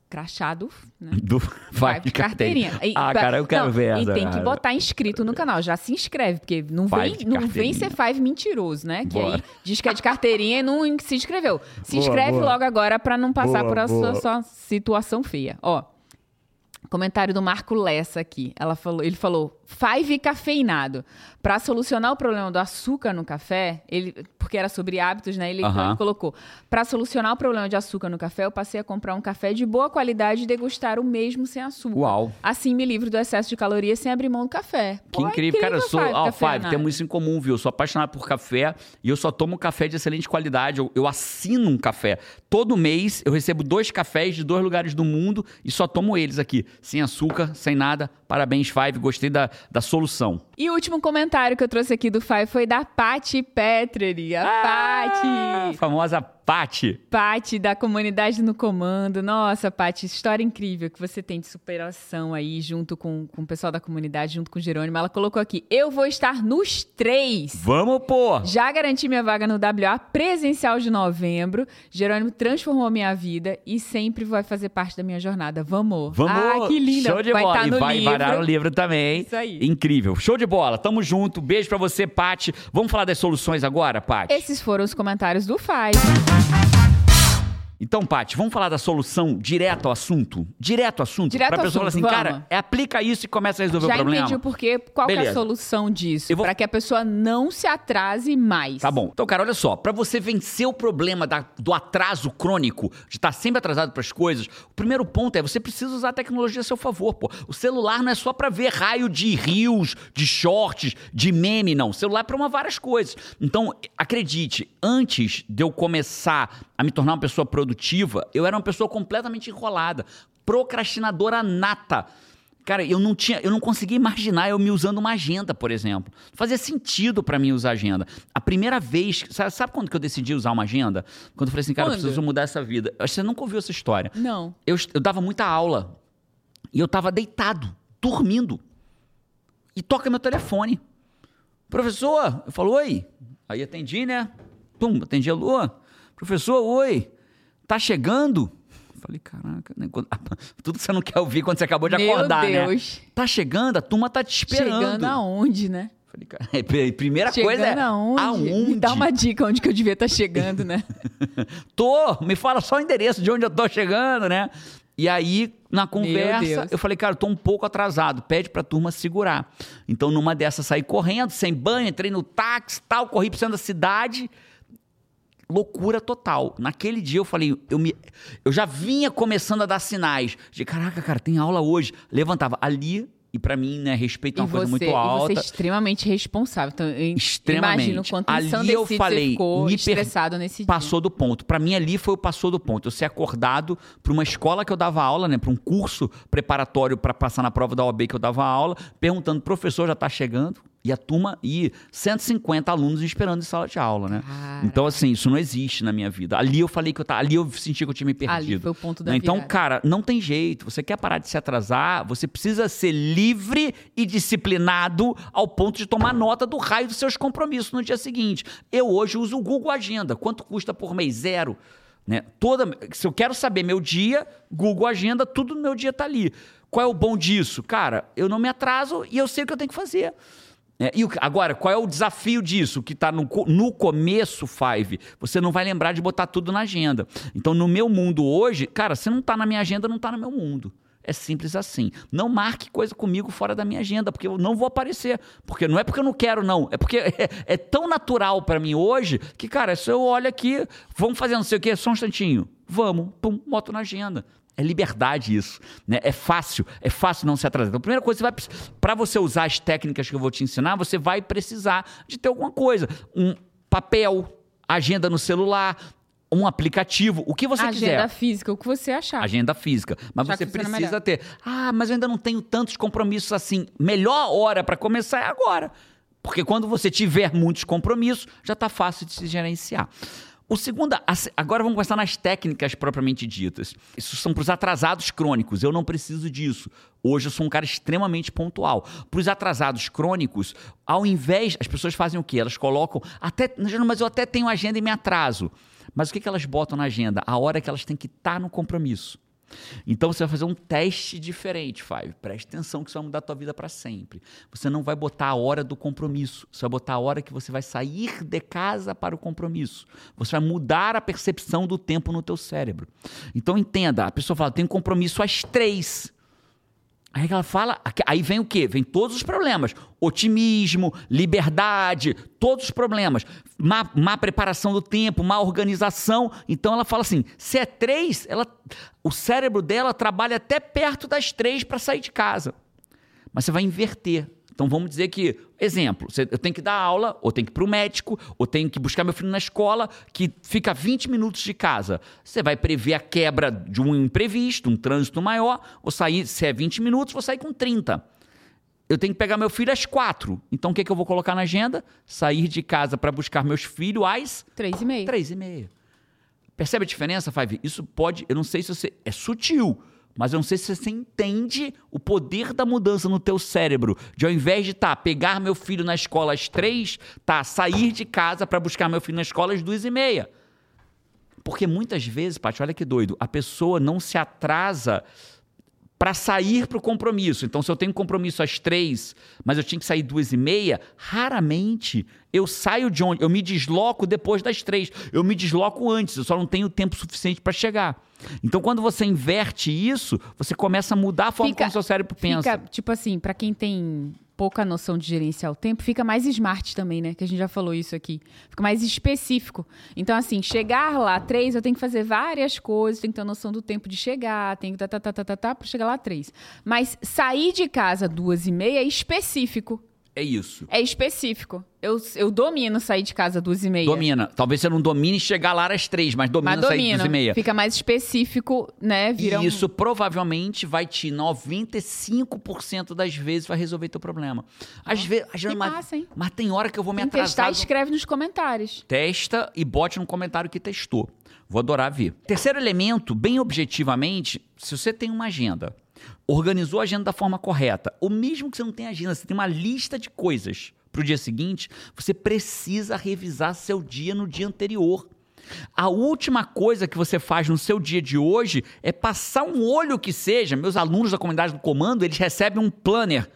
crachado, né? Do vai [LAUGHS] de carteirinha. carteirinha. Ah, cara, eu quero não, ver essa. E tem que botar inscrito no canal. Já se inscreve, porque não vem, não vem ser Five mentiroso, né? Que Bora. aí diz que é de carteirinha e não se inscreveu. Se boa, inscreve boa. logo agora para não passar boa, por essa sua situação feia. Ó, comentário do Marco Lessa aqui. Ela falou, ele falou: Five cafeinado. Para solucionar o problema do açúcar no café, ele, porque era sobre hábitos, né? Ele, uhum. ele colocou: para solucionar o problema de açúcar no café, eu passei a comprar um café de boa qualidade e degustar o mesmo sem açúcar. Uau. Assim me livro do excesso de calorias sem abrir mão do café. Que Pô, incrível, cara. Eu sou, Five, oh, Five, temos isso em comum, viu? Eu sou apaixonado por café e eu só tomo café de excelente qualidade. Eu, eu assino um café. Todo mês eu recebo dois cafés de dois lugares do mundo e só tomo eles aqui, sem açúcar, sem nada. Parabéns, Five. Gostei da, da solução. E o último comentário que eu trouxe aqui do Five foi da Patti Petri. A ah, Patti. Famosa Pati. Pati, da comunidade no comando. Nossa, Pati, história incrível que você tem de superação aí, junto com, com o pessoal da comunidade, junto com o Jerônimo. Ela colocou aqui: eu vou estar nos três. Vamos, pô! Já garanti minha vaga no WA presencial de novembro. Jerônimo transformou minha vida e sempre vai fazer parte da minha jornada. Vamos! Vamos! Ah, que linda! Show de vai bola! Tá no e vai livro. varar o livro também. Isso aí. Incrível. Show de bola. Tamo junto. Beijo pra você, Pati. Vamos falar das soluções agora, Pati? Esses foram os comentários do Faz. Thank you. Então, Paty, vamos falar da solução direto ao assunto? Direto ao assunto? Direto pra ao pessoa assunto, falar assim, cara, é, aplica isso e começa a resolver Já o problema. Já entendi o porquê. Qual é a solução disso? Vou... Para que a pessoa não se atrase mais. Tá bom. Então, cara, olha só. Para você vencer o problema da, do atraso crônico, de estar tá sempre atrasado para as coisas, o primeiro ponto é você precisa usar a tecnologia a seu favor, pô. O celular não é só para ver raio de rios, de shorts, de meme, não. O celular é para uma várias coisas. Então, acredite, antes de eu começar a me tornar uma pessoa produtiva, eu era uma pessoa completamente enrolada, procrastinadora nata. Cara, eu não tinha, eu não conseguia imaginar eu me usando uma agenda, por exemplo. Não fazia sentido para mim usar agenda. A primeira vez, sabe, sabe, quando que eu decidi usar uma agenda? Quando eu falei assim, cara, eu preciso mudar essa vida. Você nunca ouviu essa história. Não. Eu, eu dava muita aula e eu tava deitado, dormindo. E toca meu telefone. Professor, eu falo, oi. Aí atendi, né? Pum, atendi a Lua. Professor, oi tá chegando? Falei, caraca, né? [LAUGHS] tudo que você não quer ouvir quando você acabou de Meu acordar, né? Deus. né? Tá chegando, a turma tá te esperando. Chegando aonde, né? Falei, cara, [LAUGHS] primeira chegando coisa é aonde? aonde? Me dá uma dica onde que eu devia estar tá chegando, né? [LAUGHS] tô, me fala só o endereço de onde eu tô chegando, né? E aí, na conversa, eu falei, cara, eu tô um pouco atrasado, pede pra turma segurar. Então, numa dessas, saí correndo, sem banho, entrei no táxi, tal, corri pro centro da cidade loucura total. Naquele dia eu falei, eu, me, eu já vinha começando a dar sinais de caraca, cara, tem aula hoje. Levantava ali e para mim, né, respeito é uma coisa muito alta. E você é extremamente responsável. Então, extremamente. Imagino quanto ali eu falei, ficou estressado nesse passou do ponto. Para mim ali foi o passou do ponto. Eu ser acordado para uma escola que eu dava aula, né, para um curso preparatório para passar na prova da OAB que eu dava aula, perguntando, professor, já tá chegando? E a turma e 150 alunos esperando em sala de aula, né? Cara. Então, assim, isso não existe na minha vida. Ali eu falei que eu tava, ali eu senti que eu tinha me perdido. Ali foi o ponto da Então, cara, não tem jeito. Você quer parar de se atrasar, você precisa ser livre e disciplinado ao ponto de tomar nota do raio dos seus compromissos no dia seguinte. Eu hoje uso o Google Agenda. Quanto custa por mês? Zero. Né? Toda, se eu quero saber meu dia, Google Agenda, tudo no meu dia tá ali. Qual é o bom disso? Cara, eu não me atraso e eu sei o que eu tenho que fazer. É, e agora, qual é o desafio disso? Que está no, no começo, Five, você não vai lembrar de botar tudo na agenda. Então, no meu mundo hoje, cara, se não está na minha agenda, não está no meu mundo. É simples assim. Não marque coisa comigo fora da minha agenda, porque eu não vou aparecer. Porque não é porque eu não quero, não. É porque [LAUGHS] é, é tão natural para mim hoje que, cara, se eu olho aqui, vamos fazer não sei o quê, só um instantinho. Vamos, pum, boto na agenda. É liberdade isso, né? É fácil, é fácil não se atrasar. Então, a primeira coisa, você vai para você usar as técnicas que eu vou te ensinar, você vai precisar de ter alguma coisa, um papel, agenda no celular, um aplicativo, o que você Agenda quiser. Agenda física, o que você achar. Agenda física. Mas você precisa ter. Ah, mas eu ainda não tenho tantos compromissos assim. Melhor hora para começar é agora. Porque quando você tiver muitos compromissos, já está fácil de se gerenciar. O segundo, agora vamos começar nas técnicas propriamente ditas. Isso são para os atrasados crônicos. Eu não preciso disso. Hoje eu sou um cara extremamente pontual. Para os atrasados crônicos, ao invés. As pessoas fazem o quê? Elas colocam. Até, mas eu até tenho agenda e me atraso. Mas o que, que elas botam na agenda? A hora que elas têm que estar tá no compromisso. Então você vai fazer um teste diferente, Five. Preste atenção que isso vai mudar a tua vida para sempre. Você não vai botar a hora do compromisso, você vai botar a hora que você vai sair de casa para o compromisso. Você vai mudar a percepção do tempo no teu cérebro. Então entenda, a pessoa fala, tem compromisso às três. Aí ela fala, aí vem o quê? Vem todos os problemas. Otimismo, liberdade, todos os problemas. Má, má, preparação do tempo, má organização. Então ela fala assim: se é três, ela, o cérebro dela trabalha até perto das três para sair de casa. Mas você vai inverter. Então vamos dizer que, exemplo, eu tenho que dar aula, ou tenho que ir para o médico, ou tenho que buscar meu filho na escola, que fica 20 minutos de casa. Você vai prever a quebra de um imprevisto, um trânsito maior, vou sair, se é 20 minutos, vou sair com 30. Eu tenho que pegar meu filho às quatro. Então o que, é que eu vou colocar na agenda? Sair de casa para buscar meus filhos às. Três e meia. Três e meia. Percebe a diferença, Five? Isso pode. Eu não sei se você. É sutil mas eu não sei se você entende o poder da mudança no teu cérebro. De ao invés de tá, pegar meu filho na escola às três, tá, sair de casa para buscar meu filho na escola às duas e meia. Porque muitas vezes, Paty, olha que doido, a pessoa não se atrasa para sair para o compromisso. Então, se eu tenho compromisso às três, mas eu tinha que sair duas e meia, raramente eu saio de onde? Eu me desloco depois das três. Eu me desloco antes, eu só não tenho tempo suficiente para chegar. Então, quando você inverte isso, você começa a mudar a forma fica, como o seu cérebro pensa. Fica, tipo assim, para quem tem pouca noção de gerenciar o tempo, fica mais smart também, né? Que a gente já falou isso aqui. Fica mais específico. Então, assim, chegar lá três, eu tenho que fazer várias coisas, tenho que ter noção do tempo de chegar, tenho que tá, tá, tá, tá, tá, tá, pra chegar lá três. Mas sair de casa duas e meia é específico. É isso. É específico. Eu, eu domino sair de casa duas e meia. Domina. Talvez você não domine chegar lá às três, mas domina mas sair duas e meia. Fica mais específico, né? Vira e isso um... provavelmente vai te, 95% das vezes, vai resolver teu problema. Às vezes... Que mas, massa, hein? mas tem hora que eu vou me atrasar. Testar, escreve nos comentários. Testa e bote no comentário que testou. Vou adorar ver. Terceiro elemento, bem objetivamente, se você tem uma agenda organizou a agenda da forma correta, ou mesmo que você não tenha agenda, você tem uma lista de coisas para o dia seguinte, você precisa revisar seu dia no dia anterior. A última coisa que você faz no seu dia de hoje é passar um olho que seja. Meus alunos da comunidade do comando, eles recebem um planner,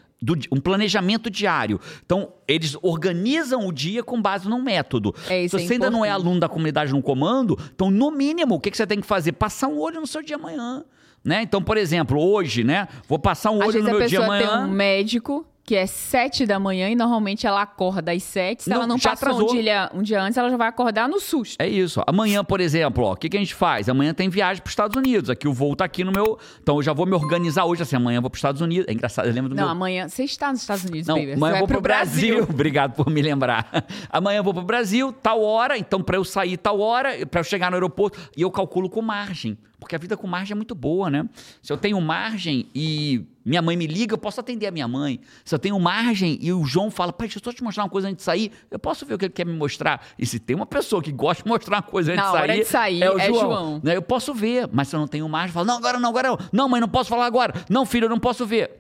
um planejamento diário. Então, eles organizam o dia com base num método. É, Se você é ainda não é aluno da comunidade no comando, então, no mínimo, o que, que você tem que fazer? Passar um olho no seu dia amanhã. Né? Então, por exemplo, hoje, né? Vou passar um olho no meu dia amanhã. Tem um médico que é sete da manhã e normalmente ela acorda às sete. Se não, ela não passou um dia, um dia antes, ela já vai acordar no susto. É isso. Amanhã, por exemplo, o que, que a gente faz? Amanhã tem viagem para os Estados Unidos. Aqui o voo tá aqui no meu. Então eu já vou me organizar hoje. Assim, amanhã eu vou para os Estados Unidos. É engraçado, eu lembro do não, meu. Não, amanhã. Você está nos Estados Unidos, não, baby. Amanhã eu vou para o Brasil. Brasil. [LAUGHS] Obrigado por me lembrar. amanhã eu vou para o Brasil, tal hora. Então, para eu sair tal hora, para eu chegar no aeroporto. E eu calculo com margem. Porque a vida com margem é muito boa, né? Se eu tenho margem e minha mãe me liga, eu posso atender a minha mãe. Se eu tenho margem e o João fala, pai, deixa eu só te mostrar uma coisa antes de sair, eu posso ver o que ele quer me mostrar. E se tem uma pessoa que gosta de mostrar uma coisa antes de sair, de sair é o é João. João. Né? Eu posso ver, mas se eu não tenho margem, eu falo, não, agora não, agora não. Não, mãe, não posso falar agora. Não, filho, eu não posso ver.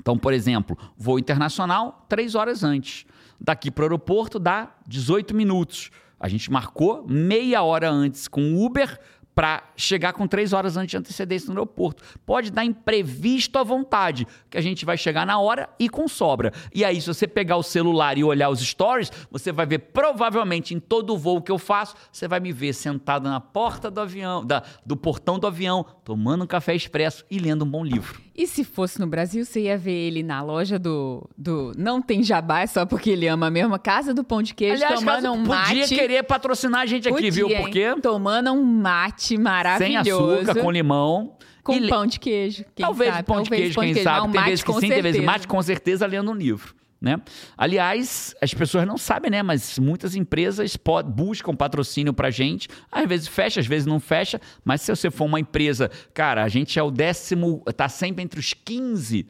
Então, por exemplo, voo internacional, três horas antes. Daqui para o aeroporto dá 18 minutos. A gente marcou meia hora antes com Uber para chegar com três horas antes de antecedência no aeroporto. Pode dar imprevisto à vontade, que a gente vai chegar na hora e com sobra. E aí, se você pegar o celular e olhar os stories, você vai ver provavelmente em todo voo que eu faço, você vai me ver sentado na porta do avião, da, do portão do avião, tomando um café expresso e lendo um bom livro. E se fosse no Brasil, você ia ver ele na loja do. do não tem jabá, é só porque ele ama a mesma casa do pão de queijo, Aliás, tomando um mate. Podia querer patrocinar a gente aqui, Podia, viu? hein? Porque Tomando um mate maravilhoso. sem açúcar, com limão. com e pão de queijo. Talvez sabe? pão de Talvez queijo, pão de quem queijo, sabe. um tem vezes que com sim, tem vezes certeza. mate com certeza lendo um livro. Né? Aliás, as pessoas não sabem, né? Mas muitas empresas buscam patrocínio pra gente. Às vezes fecha, às vezes não fecha. Mas se você for uma empresa, cara, a gente é o décimo, tá sempre entre os 15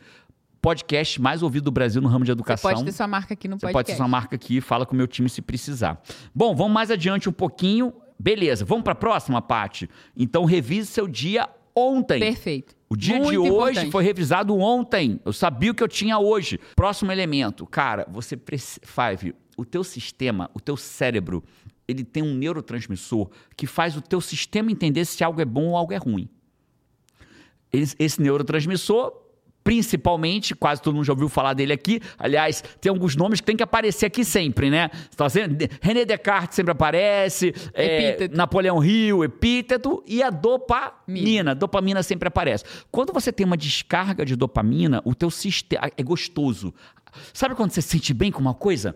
podcasts mais ouvidos do Brasil no ramo de Você educação. pode ter sua marca aqui no Você podcast. pode ter sua marca aqui, fala com o meu time se precisar. Bom, vamos mais adiante um pouquinho. Beleza, vamos para a próxima, Paty? Então, revise seu dia ontem. Perfeito. O dia Muito de hoje importante. foi revisado ontem. Eu sabia o que eu tinha hoje. Próximo elemento. Cara, você precisa... Five, o teu sistema, o teu cérebro, ele tem um neurotransmissor que faz o teu sistema entender se algo é bom ou algo é ruim. Esse neurotransmissor, principalmente, quase todo mundo já ouviu falar dele aqui. Aliás, tem alguns nomes que tem que aparecer aqui sempre, né? Tá vendo? René Descartes sempre aparece, é. Napoleão Hill, epíteto e a dopamina. Dopamina sempre aparece. Quando você tem uma descarga de dopamina, o teu sistema é gostoso. Sabe quando você se sente bem com uma coisa?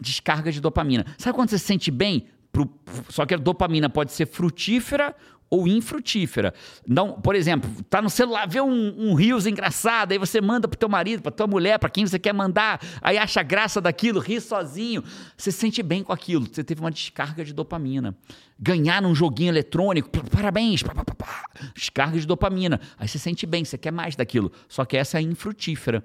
Descarga de dopamina. Sabe quando você se sente bem? Pro- Só que a dopamina pode ser frutífera ou infrutífera. Então, por exemplo, tá no celular, vê um, um rios engraçado, aí você manda pro teu marido, pra tua mulher, pra quem você quer mandar, aí acha graça daquilo, ri sozinho, você se sente bem com aquilo, você teve uma descarga de dopamina. Ganhar num joguinho eletrônico, parabéns, pá, pá, pá, descarga de dopamina. Aí você sente bem, você quer mais daquilo. Só que essa é infrutífera.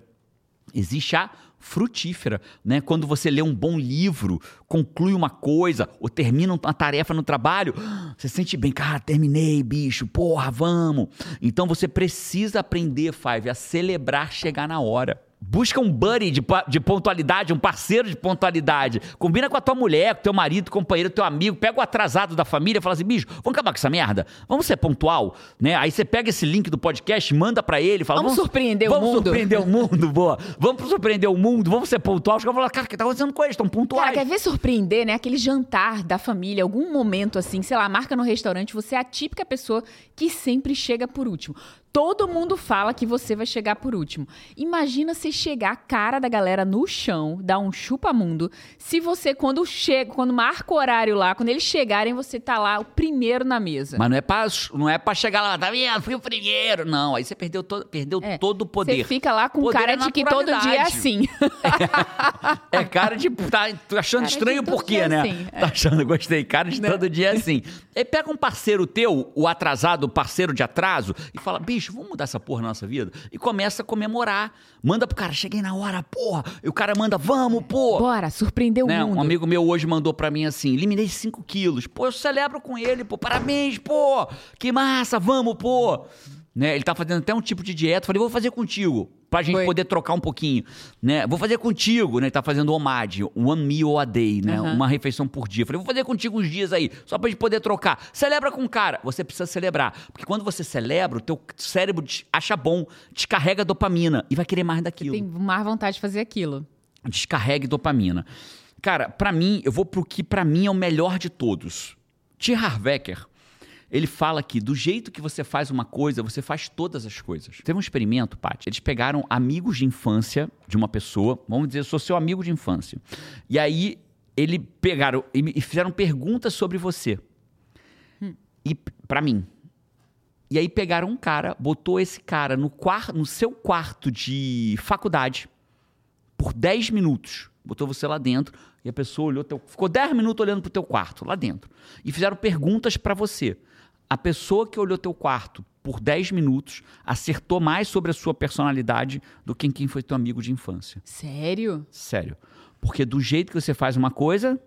Existe a frutífera, né? Quando você lê um bom livro, conclui uma coisa ou termina uma tarefa no trabalho, você sente bem, cara, terminei, bicho, porra, vamos. Então você precisa aprender, Five, a celebrar chegar na hora. Busca um buddy de, de pontualidade, um parceiro de pontualidade. Combina com a tua mulher, com teu marido, companheiro, teu amigo. Pega o atrasado da família e fala assim: bicho, vamos acabar com essa merda? Vamos ser pontual? Né? Aí você pega esse link do podcast, manda pra ele, fala: Vamos surpreender o vamos mundo." surpreender o mundo, [LAUGHS] boa. Vamos surpreender o mundo, vamos ser pontual. Os caras vão falar: cara, o que tá acontecendo com eles? Estão pontuais. Cara, quer ver surpreender, né? Aquele jantar da família, algum momento assim, sei lá, marca no restaurante, você é a típica pessoa que sempre chega por último. Todo mundo fala que você vai chegar por último. Imagina você chegar a cara da galera no chão, dar um chupa-mundo. Se você, quando chega, quando marca o horário lá, quando eles chegarem, você tá lá o primeiro na mesa. Mas não é, pra, não é pra chegar lá, tá vendo? Fui o primeiro. Não, aí você perdeu, todo, perdeu É, todo o poder. Você fica lá com Poder cara é de que todo dia é assim. [LAUGHS] É cara de. Tá achando Cara estranho por quê, dia né? assim, é. Tá achando, gostei. Cara de todo dia assim. Aí [LAUGHS] pega um parceiro teu, o atrasado, o parceiro de atraso, e fala: bicho, vamos mudar essa porra na nossa vida? E começa a comemorar. Manda pro cara, cheguei na hora, porra. E o cara manda, vamos, pô. Bora, surpreender o Né? mundo. Um amigo meu hoje mandou pra mim assim: eliminei 5 quilos. Pô, eu celebro com ele, pô. Parabéns, pô. Que massa, vamos, pô. Né? Ele tá fazendo até um tipo de dieta. Falei, vou fazer contigo. Pra gente Foi. poder trocar um pouquinho. Né? Vou fazer contigo, né? Ele tá fazendo OMAD, One Meal a Day, né? Aham. Uma refeição por dia. Falei, vou fazer contigo uns dias aí, só pra gente poder trocar. Celebra com o cara. Você precisa celebrar. Porque quando você celebra, o teu cérebro acha bom, descarrega dopamina e vai querer mais daquilo Tem mais vontade de fazer aquilo. descarregue dopamina. Cara, pra mim, eu vou pro que pra mim é o melhor de todos. T. Harvecker, ele fala que do jeito que você faz uma coisa, você faz todas as coisas. Teve um experimento, Paty. Eles pegaram amigos de infância de uma pessoa, vamos dizer, sou seu amigo de infância. E aí, ele pegaram e fizeram perguntas sobre você. E pra mim. E aí pegaram um cara, botou esse cara no, quar no seu quarto de faculdade por 10 minutos. Botou você lá dentro e a pessoa olhou teu, ficou 10 minutos olhando pro teu quarto, lá dentro. E fizeram perguntas pra você. A pessoa que olhou teu quarto por 10 minutos acertou mais sobre a sua personalidade do que quem foi teu amigo de infância. Sério? Sério. Porque do jeito que você faz uma coisa,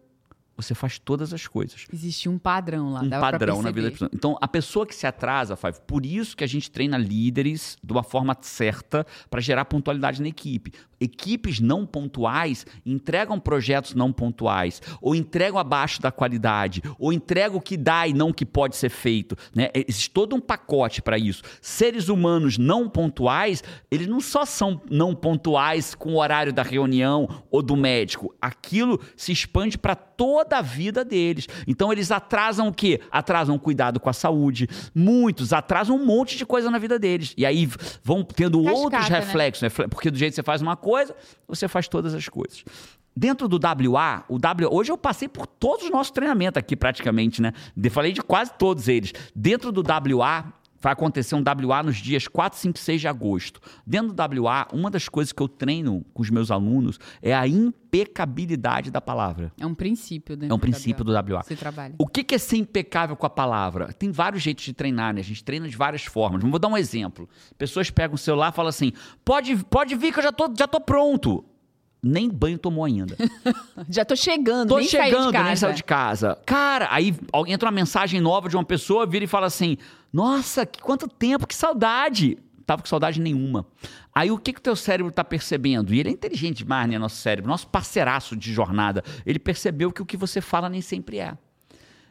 você faz todas as coisas Existia um padrão lá. um padrão na vida da pessoa. Então, a pessoa que se atrasa, Five, por isso que a gente treina líderes de uma forma certa para gerar pontualidade na equipe. Equipes não pontuais entregam projetos não pontuais, ou entregam abaixo da qualidade, ou entregam o que dá e não o que pode ser feito. Né? Existe todo um pacote para isso. Seres humanos não pontuais, eles não só são não pontuais com o horário da reunião ou do médico. Aquilo se expande para toda a vida deles. Então eles atrasam o quê? Atrasam o cuidado com a saúde. Muitos atrasam um monte de coisa na vida deles. E aí vão tendo Cascata, outros né? reflexos, né? Porque do jeito que você faz uma coisa, você faz todas as coisas. Dentro do WA, o W, hoje eu passei por todos os nossos treinamentos aqui praticamente, né? Falei de quase todos eles. Dentro do WA, vai acontecer um WA nos dias 4, 5, 6 de agosto. Dentro do WA, uma das coisas que eu treino com os meus alunos é a impecabilidade da palavra. É um princípio, né? É um princípio do WA. Você trabalha. O que é ser impecável com a palavra? Tem vários jeitos de treinar, né? A gente treina de várias formas. Vou dar um exemplo. Pessoas pegam o celular e falam assim: pode, pode vir que eu já tô, já tô pronto nem banho tomou ainda. [LAUGHS] Já tô chegando, tô nem chegando, de casa. nem saiu de casa. Cara, aí entra uma mensagem nova de uma pessoa, vira e fala assim: Nossa, que, quanto tempo, que saudade. Tava com saudade nenhuma. Aí o que que o teu cérebro está percebendo? E ele é inteligente demais, né, nosso cérebro, nosso parceiraço de jornada. Ele percebeu que o que você fala nem sempre é.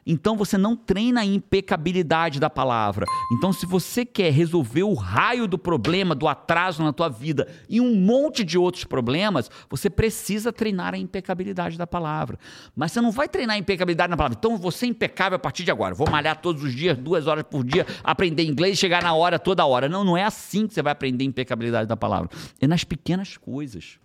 Então você não treina a impecabilidade da palavra. Então, se você quer resolver o raio do problema, do atraso na tua vida e um monte de outros problemas, você precisa treinar a impecabilidade da palavra. Mas você não vai treinar a impecabilidade na palavra. Então, você é impecável a partir de agora. Vou malhar todos os dias, duas horas por dia, aprender inglês, chegar na hora toda hora. Não, não é assim que você vai aprender a impecabilidade da palavra. É nas pequenas coisas.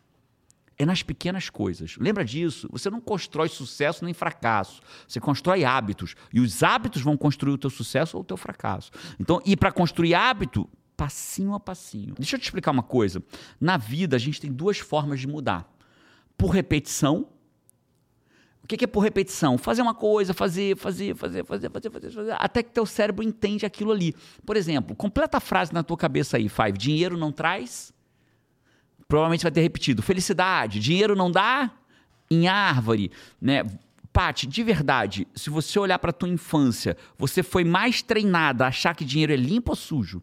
É nas pequenas coisas. Lembra disso? Você não constrói sucesso nem fracasso. Você constrói hábitos. E os hábitos vão construir o teu sucesso ou o teu fracasso. Então, e para construir hábito, passinho a passinho. Deixa eu te explicar uma coisa. Na vida, a gente tem duas formas de mudar: por repetição. O que é por repetição? Fazer uma coisa, fazer, fazer, fazer, fazer, fazer, fazer, fazer, até que teu cérebro entende aquilo ali. Por exemplo, completa a frase na tua cabeça aí, Five. Dinheiro não traz provavelmente vai ter repetido. Felicidade, dinheiro não dá em árvore, né? Pati, de verdade, se você olhar para tua infância, você foi mais treinada a achar que dinheiro é limpo ou sujo?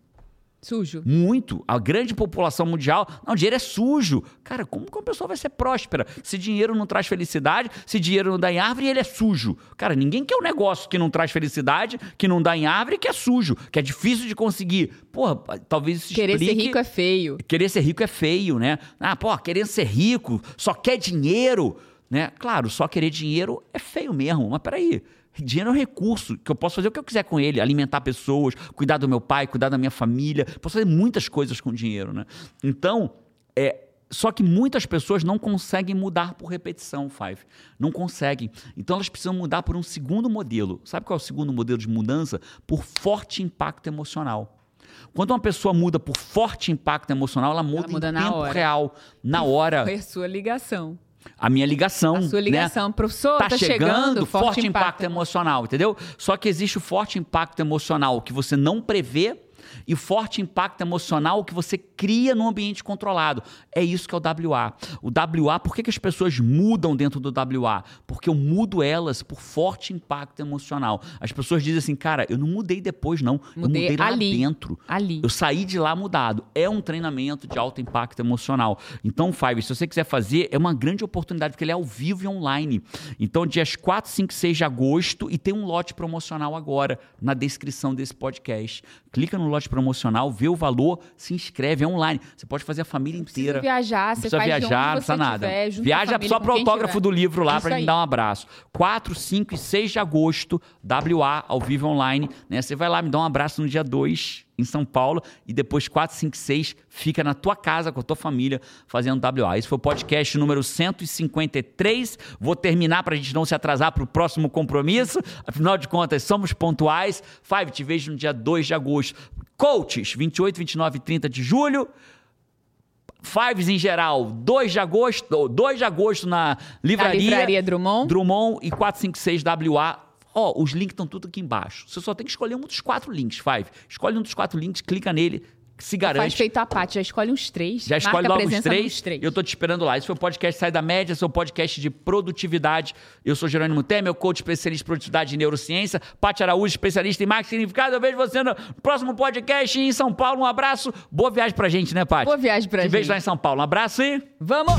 Sujo. Muito. A grande população mundial. Não, dinheiro é sujo. Cara, como que uma pessoa vai ser próspera se dinheiro não traz felicidade, se dinheiro não dá em árvore ele é sujo? Cara, ninguém quer um negócio que não traz felicidade, que não dá em árvore e que é sujo, que é difícil de conseguir. Porra, talvez isso Querer explique... ser rico é feio. Querer ser rico é feio, né? Ah, pô, querendo ser rico, só quer dinheiro, né? Claro, só querer dinheiro é feio mesmo, mas peraí. Dinheiro é um recurso que eu posso fazer o que eu quiser com ele, alimentar pessoas, cuidar do meu pai, cuidar da minha família, posso fazer muitas coisas com dinheiro, né? Então, é, só que muitas pessoas não conseguem mudar por repetição, Five. Não conseguem. Então elas precisam mudar por um segundo modelo. Sabe qual é o segundo modelo de mudança? Por forte impacto emocional. Quando uma pessoa muda por forte impacto emocional, ela muda, ela muda em tempo hora. real, na hora. Foi [LAUGHS] a sua ligação a minha ligação. A sua ligação. Né? Professor, tá, tá chegando, chegando, forte, forte impacto, impacto emocional, entendeu? Só que existe o forte impacto emocional que você não prevê e forte impacto emocional que você cria no ambiente controlado. É isso que é o WA. O WA, por que, que as pessoas mudam dentro do WA? Porque eu mudo elas por forte impacto emocional. As pessoas dizem assim, cara, eu não mudei depois, não. Mudei eu mudei lá ali, dentro. Ali. Eu saí de lá mudado. É um treinamento de alto impacto emocional. Então, Five, se você quiser fazer, é uma grande oportunidade, porque ele é ao vivo e online. Então, dias 4, 5, 6 de agosto e tem um lote promocional agora na descrição desse podcast. Clica no lote promocional, vê o valor, se inscreve, é online. Você pode fazer a família inteira. Não viajar, não precisa viajar, não precisa nada. Tiver, Viaja só para o autógrafo do livro lá para me dar um abraço. 4, 5 e 6 de agosto, WA, ao vivo online. Né? Você vai lá, me dá um abraço no dia 2 em São Paulo e depois 4, 5, 6 fica na tua casa com a tua família fazendo WA. Esse foi o podcast número 153. Vou terminar para a gente não se atrasar para o próximo compromisso. Afinal de contas, somos pontuais. Five, te vejo no dia 2 de agosto. Coaches, 28, 29 e 30 de julho. Fives em geral, 2 de agosto, 2 de agosto na livraria, na livraria Drummond. Drummond e 456 WA Ó, oh, os links estão tudo aqui embaixo. Você só tem que escolher um dos quatro links, Five. Escolhe um dos quatro links, clica nele se garante. Faz feito a parte, já escolhe uns três. Já escolhe logo os três, três. Eu tô te esperando lá. Esse foi o podcast Sai da Média, seu podcast de produtividade. Eu sou Jerônimo Temer, coach especialista em produtividade e neurociência. Paty Araújo, especialista em marketing significado. Eu vejo você no próximo podcast em São Paulo. Um abraço. Boa viagem pra gente, né, Paty? Boa viagem pra Te gente. vejo lá em São Paulo. Um abraço e... Vamos!